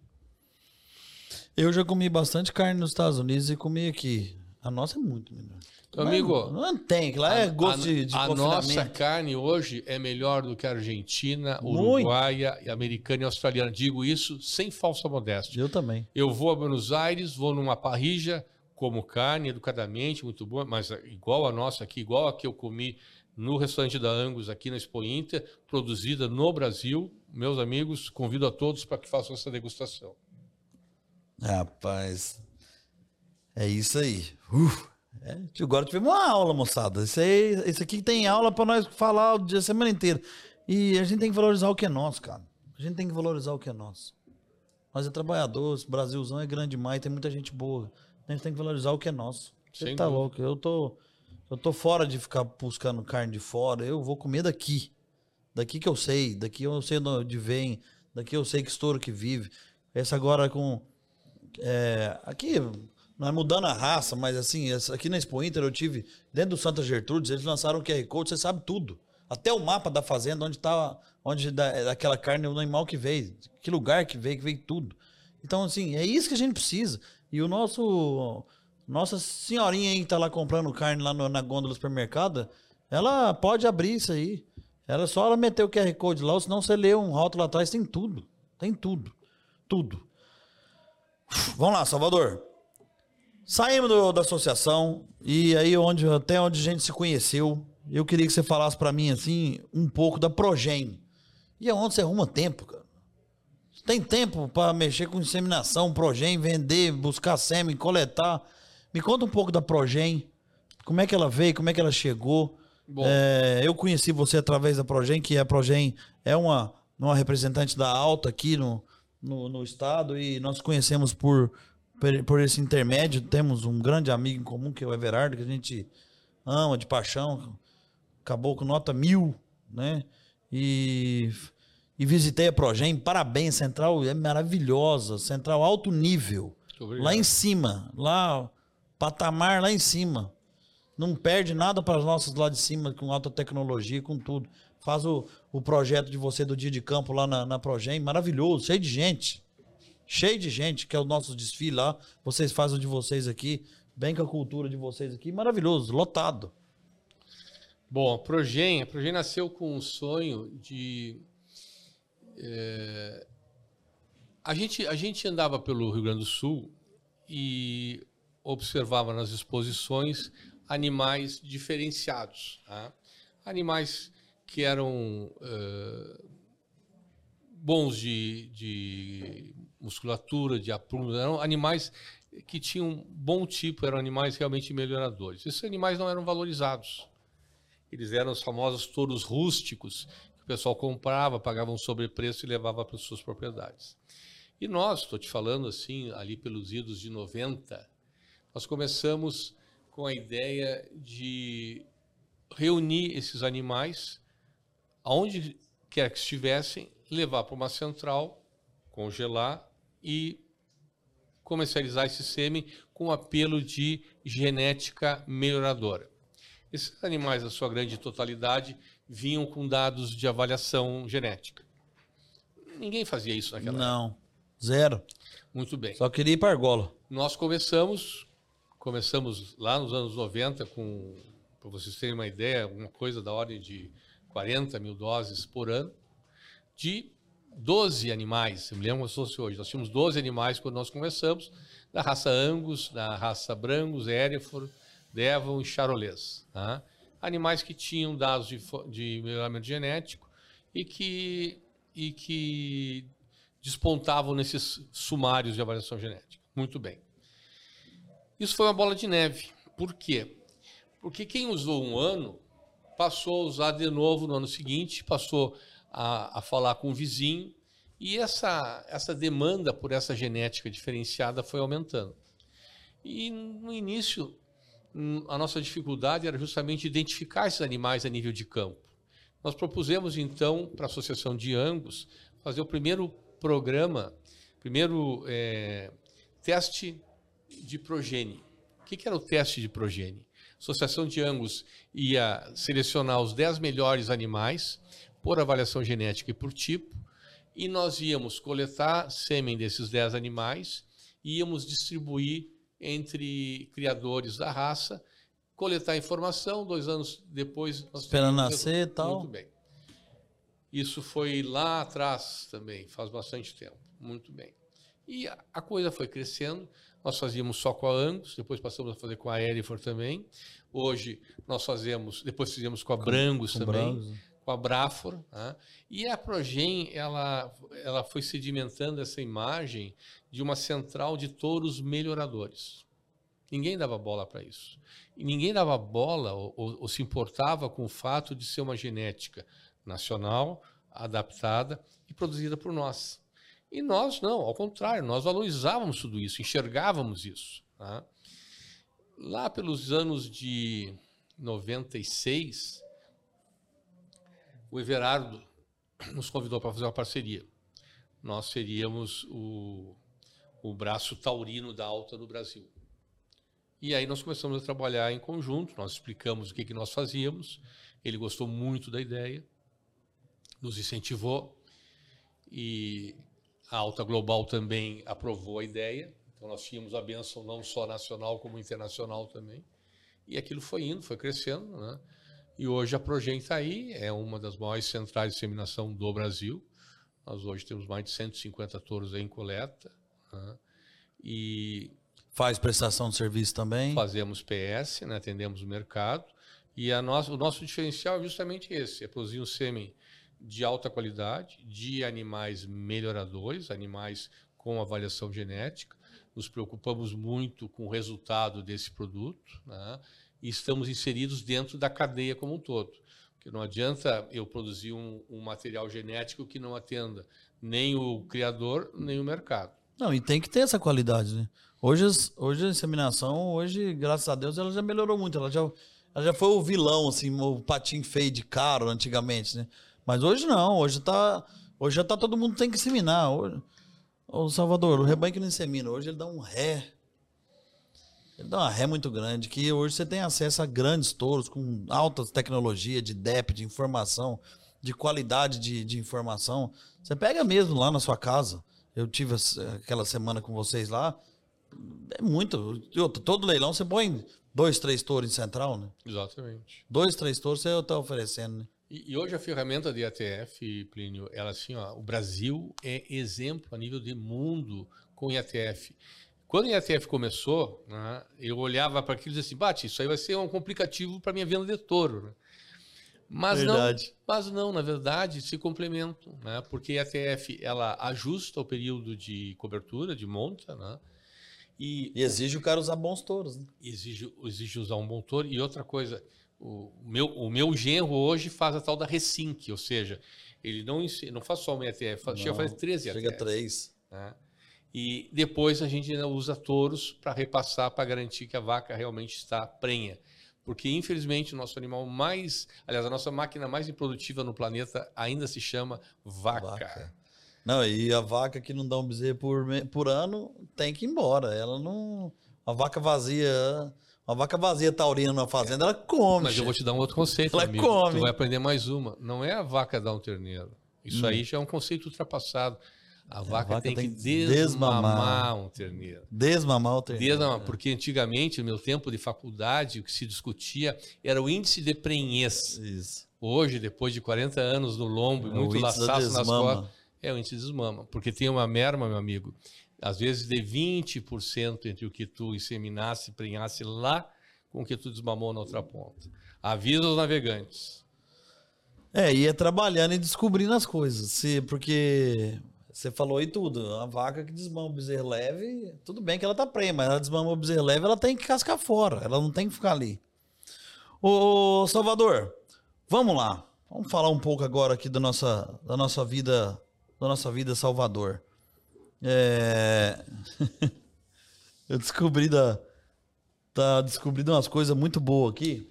Eu já comi bastante carne nos Estados Unidos e comi aqui. A nossa é muito melhor. Amigo, não tem, lá é gosto a, de, de A nossa carne hoje é melhor do que a Argentina, Uruguaia, americana e australiana. Digo isso sem falsa modéstia. Eu também. Eu vou a Buenos Aires, vou numa parrija, como carne educadamente, muito boa, mas igual a nossa aqui, igual a que eu comi no restaurante da Angus aqui na Expo Inter, produzida no Brasil. Meus amigos, convido a todos para que façam essa degustação. Rapaz, é isso aí. Uh. É, agora tivemos uma aula, moçada. Isso, aí, isso aqui tem aula para nós falar a semana inteira. E a gente tem que valorizar o que é nosso, cara. A gente tem que valorizar o que é nosso. Nós é trabalhadores, Brasilzão é grande demais, tem muita gente boa. A gente tem que valorizar o que é nosso. Você tá louco. Eu tô, eu tô fora de ficar buscando carne de fora. Eu vou comer daqui. Daqui que eu sei. Daqui eu sei de onde vem. Daqui eu sei que estouro que vive. Essa agora com. É, aqui, não é mudando a raça, mas assim, aqui na Expo Inter eu tive, dentro do Santa Gertrudes, eles lançaram o QR Code, você sabe tudo. Até o mapa da fazenda, onde tá, onde da, daquela carne, o animal que veio, que lugar que veio, que veio tudo. Então, assim, é isso que a gente precisa. E o nosso, nossa senhorinha aí que tá lá comprando carne lá no, na gôndola do supermercado, ela pode abrir isso aí. Ela só ela meter o QR Code lá, ou senão você lê um rótulo lá atrás, tem tudo. Tem tudo. Tudo. Vamos lá, Salvador. Saímos do, da associação e aí onde até onde a gente se conheceu, eu queria que você falasse para mim assim um pouco da Progem. E aonde você arruma tempo, cara? Tem tempo para mexer com inseminação, Progem, vender, buscar sêmen, coletar? Me conta um pouco da Progem. Como é que ela veio? Como é que ela chegou? É, eu conheci você através da Progem, que a Progem é uma, uma representante da Alta aqui no, no, no estado e nós conhecemos por por, por, esse intermédio, temos um grande amigo em comum, que é o Everardo, que a gente ama de paixão. Acabou com nota mil, né? E, e visitei a Progem. Parabéns, Central é maravilhosa. Central alto nível. Lá em cima. Lá, patamar lá em cima. Não perde nada para os nossos lá de cima, com alta tecnologia, com tudo. Faz o, o projeto de você do dia de campo lá na, na Progem, maravilhoso, cheio de gente. Cheio de gente, que é o nosso desfile lá. Vocês fazem de vocês aqui, bem com a cultura de vocês aqui, maravilhoso, lotado. Bom, a Progen, a Progen nasceu com um sonho de. É, a, gente, a gente andava pelo Rio Grande do Sul e observava nas exposições animais diferenciados. Tá? Animais que eram uh, bons de, de, musculatura, de aprumo, eram animais que tinham bom tipo, eram animais realmente melhoradores. Esses animais não eram valorizados. Eles eram os famosos touros rústicos, que o pessoal comprava, pagava um sobrepreço e levava para suas propriedades. E nós, estou te falando assim, ali pelos idos de 90, nós começamos com a ideia de reunir esses animais, aonde quer que estivessem, levar para uma central, congelar e comercializar esse sêmen com apelo de genética melhoradora. Esses animais, na sua grande totalidade, vinham com dados de avaliação genética. Ninguém fazia isso naquela Não, época. zero. Muito bem. Só queria ir para argola. Nós começamos, começamos lá nos anos 90 com, para vocês terem uma ideia, uma coisa da ordem de 40 mil doses por ano, de 12 animais. Eu me lembro como se fosse hoje. Nós tínhamos 12 animais quando nós começamos, da raça Angus, da raça Brangus, Hereford, Devon e Charolês. Tá? Animais que tinham dados de, de melhoramento genético e que, e que despontavam nesses sumários de avaliação genética. Muito bem. Isso foi uma bola de neve. Por quê? Porque quem usou um ano passou a usar de novo no ano seguinte, passou a, a falar com o vizinho, e essa, essa demanda por essa genética diferenciada foi aumentando. E no início Hum, a nossa dificuldade era justamente identificar esses animais a nível de campo. Nós propusemos, então, para a Associação de Angus, fazer o primeiro programa, primeiro é, teste de progênie. O que, que era o teste de progênie? A Associação de Angus ia selecionar os 10 melhores animais por avaliação genética e por tipo, e nós íamos coletar sêmen desses 10 animais e íamos distribuir entre criadores da raça, coletar informação, dois anos depois... Esperando nascer e tal. Muito bem. Isso foi lá atrás também, faz bastante tempo. Muito bem. E a coisa foi crescendo. Nós fazíamos só com a Angus, depois passamos a fazer com a Erifor também. Hoje nós fazemos, depois fizemos com a Brangus com, com também, Brangus. Né? com a Brafor. Né? E a Progen, ela, ela foi sedimentando essa imagem de uma central de touros melhoradores. Ninguém dava bola para isso. E ninguém dava bola ou, ou, ou, se importava com o fato de ser uma genética nacional, adaptada e produzida por nós. E nós não, ao contrário, nós valorizávamos tudo isso, enxergávamos isso. Tá? Lá pelos anos de 96, o Everardo nos convidou para fazer uma parceria. Nós seríamos o o braço taurino da alta no Brasil. E aí nós começamos a trabalhar em conjunto, nós explicamos o que, que nós fazíamos, ele gostou muito da ideia, nos incentivou, e a Alta Global também aprovou a ideia, então nós tínhamos a benção não só nacional como internacional também, e aquilo foi indo, foi crescendo, né? E hoje a Progen está aí, é uma das maiores centrais de disseminação do Brasil. Nós hoje temos mais de 150 touros em coleta, né? E faz prestação de serviço também? Fazemos PS, né? atendemos o mercado. E a nossa, o nosso diferencial é justamente esse: é produzir um sêmen de alta qualidade, de animais melhoradores, animais com avaliação genética. Nos preocupamos muito com o resultado desse produto né? E estamos inseridos dentro da cadeia como um todo. Porque não adianta eu produzir um, um material genético que não atenda nem o criador, nem o mercado. Não, e tem que ter essa qualidade, né? Hoje, hoje a inseminação, hoje, graças a Deus, ela já melhorou muito. Ela já, ela já foi o vilão, assim, o patinho feio de caro antigamente, né? Mas hoje não, hoje tá. Hoje já tá todo mundo tem que inseminar. Hoje, o Salvador, o rebanho que não insemina, hoje ele dá um ré. Ele dá uma ré muito grande, que hoje você tem acesso a grandes touros com altas tecnologia de DEP, de informação, de qualidade de, de informação. Você pega mesmo lá na sua casa. Eu tive aquela semana com vocês lá. É muito. Todo leilão você põe dois, três touros em central, né? Exatamente. Dois, três touros você está oferecendo, né? E, e, hoje a ferramenta de ATF, Plínio, ela assim, ó, o Brasil é exemplo a nível de mundo com IATF. Quando o IATF começou, né, eu olhava para aquilo e dizia assim, bate, isso aí vai ser um complicativo para minha venda de touro. Né? Mas verdade. não, mas não, na verdade, se complementam, né? Porque a IATF ela ajusta o período de cobertura, de monta, né? E, e exige o cara usar bons touros. Né? Exige, exige usar um bom touro. E outra coisa, o meu, o meu genro hoje faz a tal da Resync, ou seja, ele não, não faz só uma ETF, faz, chega a fazer 13 ETFs. Chega a 3. Né? E depois a gente ainda usa touros para repassar, para garantir que a vaca realmente está prenha. Porque, infelizmente, o nosso animal mais. Aliás, a nossa máquina mais improdutiva no planeta ainda se chama vaca. vaca. Não, e a vaca que não dá um bezerro por, por ano tem que ir embora. Ela não. A vaca vazia uma vaca vazia taurina na fazenda, ela come. Mas eu vou te dar um outro conceito, ela amigo. come. Tu vai aprender mais uma. Não é a vaca dar um terneiro. Isso hum. aí já é um conceito ultrapassado. A, vaca, a vaca, tem, tem que desmamar, desmamar, um terneiro. Desmamar o terneiro. Desmamar, é. Porque antigamente, no meu tempo de faculdade, o que se discutia era o índice de prenhez. Isso. Hoje, depois de 40 anos no lombo e é muito laçaço nas costas, é o índice de desmama. Porque tem uma merma, meu amigo, às vezes de 20% entre o que tu inseminasse, prenhasse lá com o que tu desmamou na outra ponta. Avisa os navegantes. É, ia trabalhando e descobrindo as coisas. Se, porque você falou aí tudo. A vaca que desmama o bezerro leve, tudo bem que ela tá prenha, mas ela desmama o bezerro leve, ela tem que cascar fora. Ela não tem que ficar ali. Ô, Salvador, vamos lá. Vamos falar um pouco agora aqui da nossa, da nossa vida, da nossa vida Salvador. É... eu descobri da tá descobrindo umas coisas muito boas aqui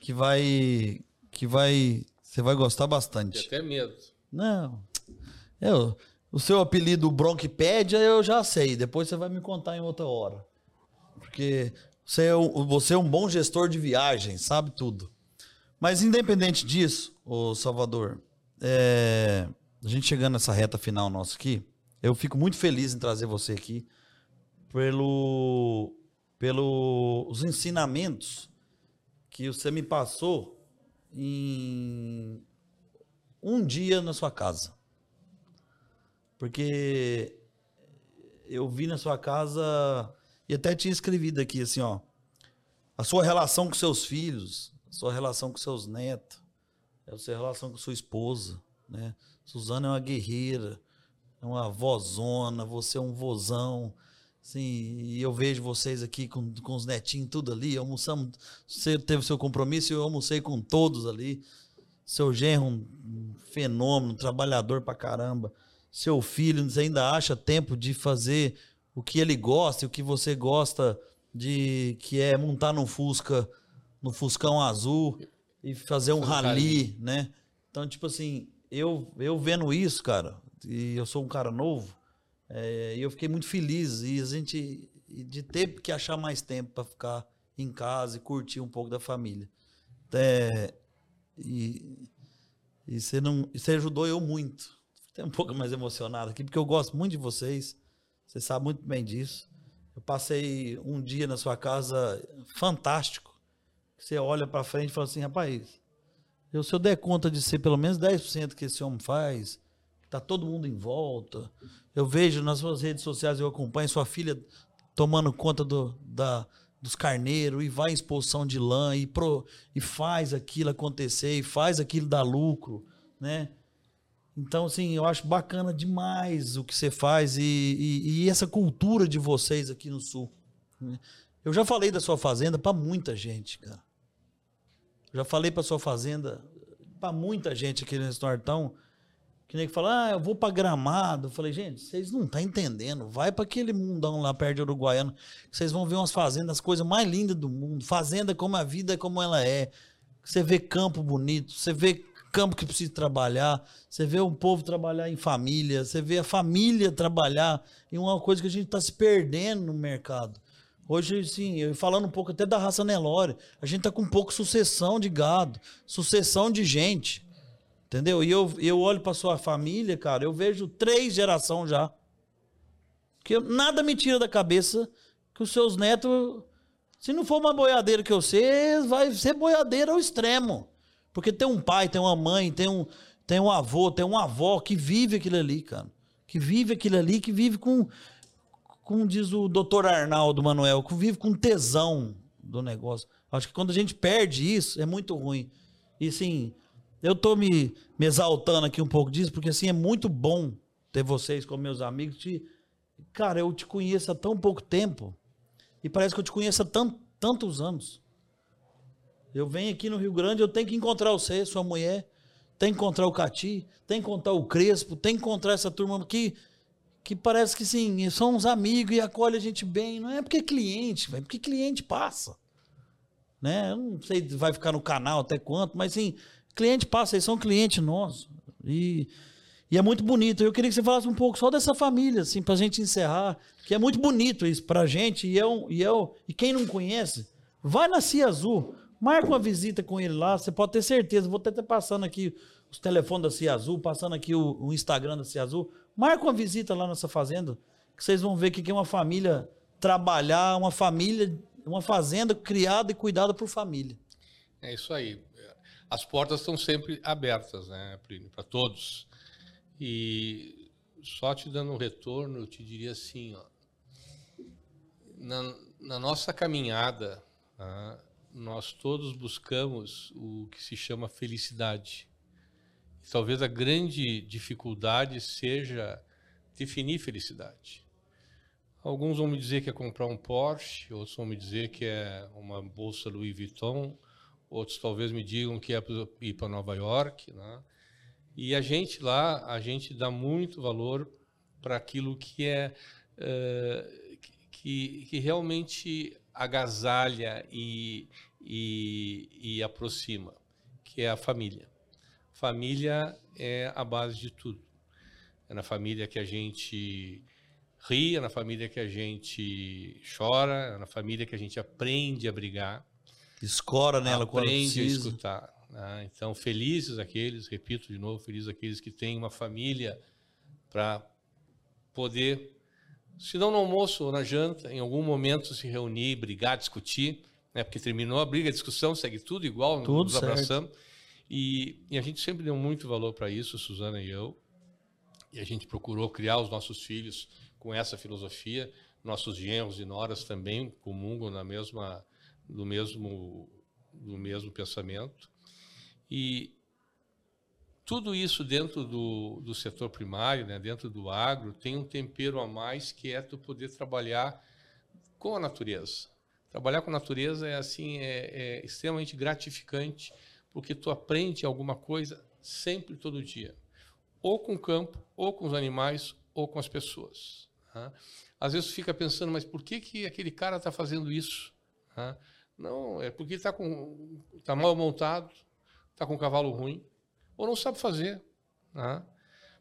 que vai que vai você vai gostar bastante. Tem até medo. Não. Eu, o seu apelido Bronquipédia eu já sei, depois você vai me contar em outra hora. Porque você é, um, você é um bom gestor de viagem, sabe tudo. Mas independente disso, o Salvador, é, a gente chegando nessa reta final nossa aqui, eu fico muito feliz em trazer você aqui pelo pelos ensinamentos que você me passou em um dia na sua casa. Porque eu vi na sua casa e até tinha escrevido aqui assim, ó, a sua relação com seus filhos, a sua relação com seus netos, a sua relação com sua esposa, né? Suzana é uma guerreira, é uma vozona, você é um vozão. Assim, e eu vejo vocês aqui com, com os netinhos tudo ali, almoçamos, você teve seu compromisso, eu almocei com todos ali. Seu genro, um fenômeno, um trabalhador pra caramba. Seu filho, ainda acha tempo de fazer o que ele gosta, o que você gosta de, que é montar no Fusca, no Fuscão azul e fazer um rally, né? Então, tipo assim, eu, eu vendo isso, cara, e eu sou um cara novo, é, e eu fiquei muito feliz e a gente de ter que achar mais tempo para ficar em casa e curtir um pouco da família. É, e, e você não, você ajudou eu muito. Fiquei um pouco mais emocionado aqui porque eu gosto muito de vocês. Você sabe muito bem disso. Eu passei um dia na sua casa fantástico. Você olha para frente e fala assim, rapaz, eu, se eu der conta de ser pelo menos 10% que esse homem faz, Tá todo mundo em volta. Eu vejo nas suas redes sociais, eu acompanho sua filha tomando conta do, da, dos carneiros e vai em expulsão de lã e, pro, e faz aquilo acontecer e faz aquilo dar lucro, né? Então, assim, eu acho bacana demais o que você faz e, e, e essa cultura de vocês aqui no Sul. Né? Eu já falei da sua fazenda para muita gente, cara. Já falei para sua fazenda para muita gente aqui nesse Nortão. Que nem que fala, ah, eu vou para Gramado. Eu falei, gente, vocês não estão tá entendendo. Vai para aquele mundão lá perto de Uruguaiano. Vocês vão ver umas fazendas, as coisas mais lindas do mundo. Fazenda como a vida, como ela é. Você vê campo bonito, você vê campo que precisa trabalhar, você vê o povo trabalhar em família, você vê a família trabalhar em uma coisa que a gente está se perdendo no mercado. Hoje, sim, falando um pouco até da raça Nelore, a gente tá com pouco sucessão de gado, sucessão de gente. Entendeu? E eu, eu olho para sua família, cara, eu vejo três gerações já. Que nada me tira da cabeça que os seus netos, se não for uma boiadeira que eu sei, vai ser boiadeira ao extremo. Porque tem um pai, tem uma mãe, tem um, tem um avô, tem uma avó que vive aquilo ali, cara. Que vive aquilo ali, que vive com, como diz o doutor Arnaldo Manuel, que vive com tesão do negócio. Acho que quando a gente perde isso, é muito ruim. E assim, eu tô me, me exaltando aqui um pouco disso, porque assim, é muito bom ter vocês como meus amigos. Te, cara, eu te conheço há tão pouco tempo. E parece que eu te conheço há tant, tantos anos. Eu venho aqui no Rio Grande, eu tenho que encontrar você, sua mulher, tem que encontrar o Cati, tem que encontrar o Crespo, tem que encontrar essa turma que que parece que sim, são uns amigos e acolhe a gente bem. Não é porque é cliente, é porque cliente passa. Né? Eu não sei se vai ficar no canal até quanto, mas sim, cliente passa, eles são clientes nossos. E, e é muito bonito. Eu queria que você falasse um pouco só dessa família, assim, pra gente encerrar, que é muito bonito isso pra gente. E, é e, eu, é e quem não conhece, vai na Cia Azul, marca uma visita com ele lá, você pode ter certeza. Vou até passando aqui os telefones da Cia Azul, passando aqui o, o Instagram da Cia Azul. Marca uma visita lá nessa fazenda, que vocês vão ver que é uma família trabalhar, uma família, uma fazenda criada e cuidada por família. É isso aí. As portas estão sempre abertas, né, Plínio, para todos. E só te dando um retorno, eu te diria assim, ó, na, na nossa caminhada, tá, nós todos buscamos o que se chama felicidade talvez a grande dificuldade seja definir felicidade. Alguns vão me dizer que é comprar um Porsche, outros vão me dizer que é uma bolsa Louis Vuitton, outros talvez me digam que é ir para Nova York, né? E a gente lá, a gente dá muito valor para aquilo que é uh, que, que realmente agasalha e, e, e aproxima, que é a família. Família é a base de tudo. É na família que a gente ri, é na família que a gente chora, é na família que a gente aprende a brigar. Escora nela quando precisa. Aprende a escutar. Né? Então, felizes aqueles, repito de novo, felizes aqueles que têm uma família para poder, se não no almoço ou na janta, em algum momento se reunir, brigar, discutir, né? porque terminou a briga, a discussão, segue tudo igual, tudo nos abraçamos. E, e a gente sempre deu muito valor para isso, Suzana e eu. E a gente procurou criar os nossos filhos com essa filosofia. Nossos genros e noras também comungam na mesma, do mesmo, do mesmo pensamento. E tudo isso dentro do, do setor primário, né, dentro do agro, tem um tempero a mais que é tu poder trabalhar com a natureza. Trabalhar com a natureza é assim é, é extremamente gratificante porque tu aprende alguma coisa sempre, todo dia. Ou com o campo, ou com os animais, ou com as pessoas. Tá? Às vezes tu fica pensando, mas por que, que aquele cara está fazendo isso? Tá? Não, é porque está tá mal montado, está com um cavalo ruim, ou não sabe fazer. Tá?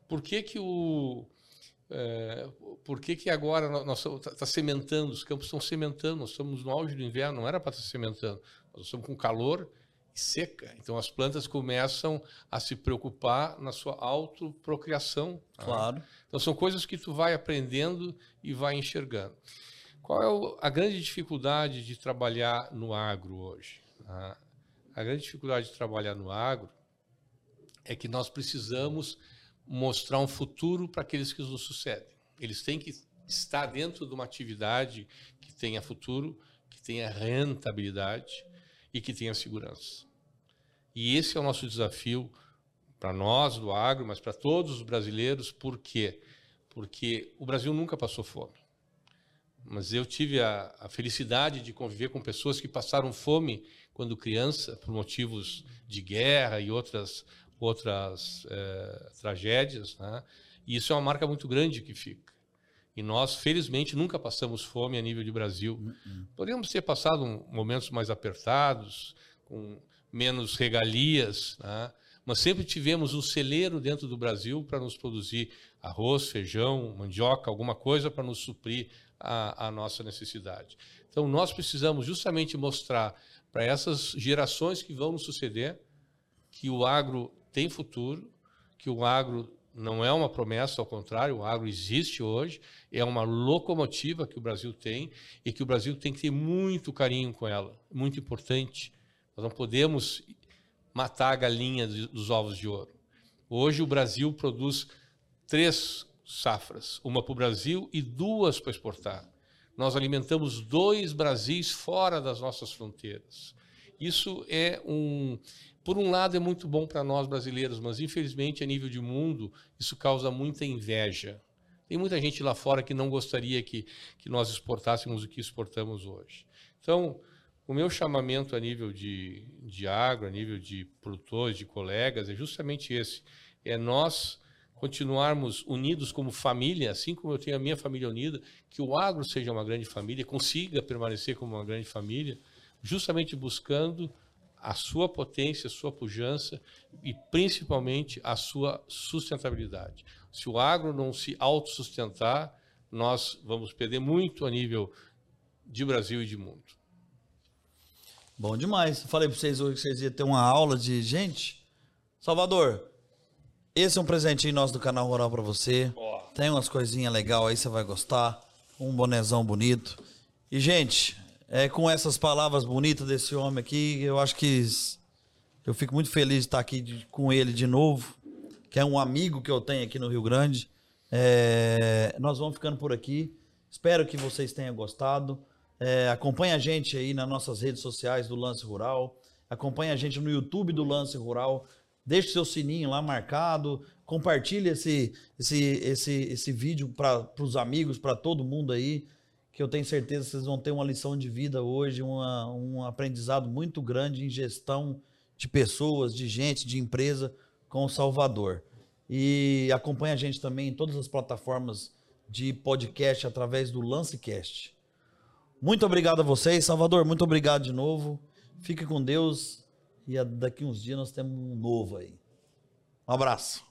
Por que, que o. É, por que, que agora nós está tá sementando, os campos estão sementando, nós estamos no auge do inverno, não era para estar tá sementando, nós estamos com calor seca. Então as plantas começam a se preocupar na sua autoprocriação. Tá? Claro. Então são coisas que tu vai aprendendo e vai enxergando. Qual é a grande dificuldade de trabalhar no agro hoje? Tá? A grande dificuldade de trabalhar no agro é que nós precisamos mostrar um futuro para aqueles que nos sucedem. Eles têm que estar dentro de uma atividade que tenha futuro, que tenha rentabilidade e que tenha segurança. E esse é o nosso desafio para nós do agro, mas para todos os brasileiros. Por quê? Porque o Brasil nunca passou fome. Mas eu tive a, a felicidade de conviver com pessoas que passaram fome quando criança, por motivos de guerra e outras, outras é, tragédias. Né? E isso é uma marca muito grande que fica. E nós, felizmente, nunca passamos fome a nível de Brasil. Uhum. Poderíamos ter passado momentos mais apertados, com menos regalias, né? mas sempre tivemos um celeiro dentro do Brasil para nos produzir arroz, feijão, mandioca, alguma coisa para nos suprir a, a, nossa necessidade. Então, nós precisamos justamente mostrar para essas gerações que vão nos suceder que o agro tem futuro, que o agro não é uma promessa, ao contrário, o agro existe hoje, é uma locomotiva que o Brasil tem e que o Brasil tem que ter muito carinho com ela, muito importante. Nós não podemos matar a galinha dos ovos de ouro. Hoje o Brasil produz três safras, uma para o Brasil e duas para exportar. Nós alimentamos dois Brasis fora das nossas fronteiras. Isso é um, por um lado é muito bom para nós brasileiros, mas infelizmente a nível de mundo isso causa muita inveja. Tem muita gente lá fora que não gostaria que, que nós exportássemos o que exportamos hoje. Então, o meu chamamento a nível de, de agro, a nível de produtores, de colegas, é justamente esse: é nós continuarmos unidos como família, assim como eu tenho a minha família unida, que o agro seja uma grande família, consiga permanecer como uma grande família, justamente buscando a sua potência, a sua pujança e principalmente a sua sustentabilidade. Se o agro não se autossustentar, nós vamos perder muito a nível de Brasil e de mundo. Bom demais. Falei para vocês hoje que vocês iam ter uma aula de gente. Salvador, esse é um presentinho nosso do canal Rural para você. Oh. Tem umas coisinhas legais aí, você vai gostar. Um bonezão bonito. E, gente, é com essas palavras bonitas desse homem aqui, eu acho que eu fico muito feliz de estar aqui de, com ele de novo, que é um amigo que eu tenho aqui no Rio Grande. É, nós vamos ficando por aqui. Espero que vocês tenham gostado. É, acompanhe a gente aí nas nossas redes sociais do Lance Rural. Acompanhe a gente no YouTube do Lance Rural. Deixe seu sininho lá marcado. Compartilhe esse, esse, esse, esse vídeo para os amigos, para todo mundo aí. Que eu tenho certeza que vocês vão ter uma lição de vida hoje, uma, um aprendizado muito grande em gestão de pessoas, de gente, de empresa com o Salvador. E acompanhe a gente também em todas as plataformas de podcast através do Lancecast. Muito obrigado a vocês, Salvador. Muito obrigado de novo. Fique com Deus. E daqui uns dias nós temos um novo aí. Um abraço.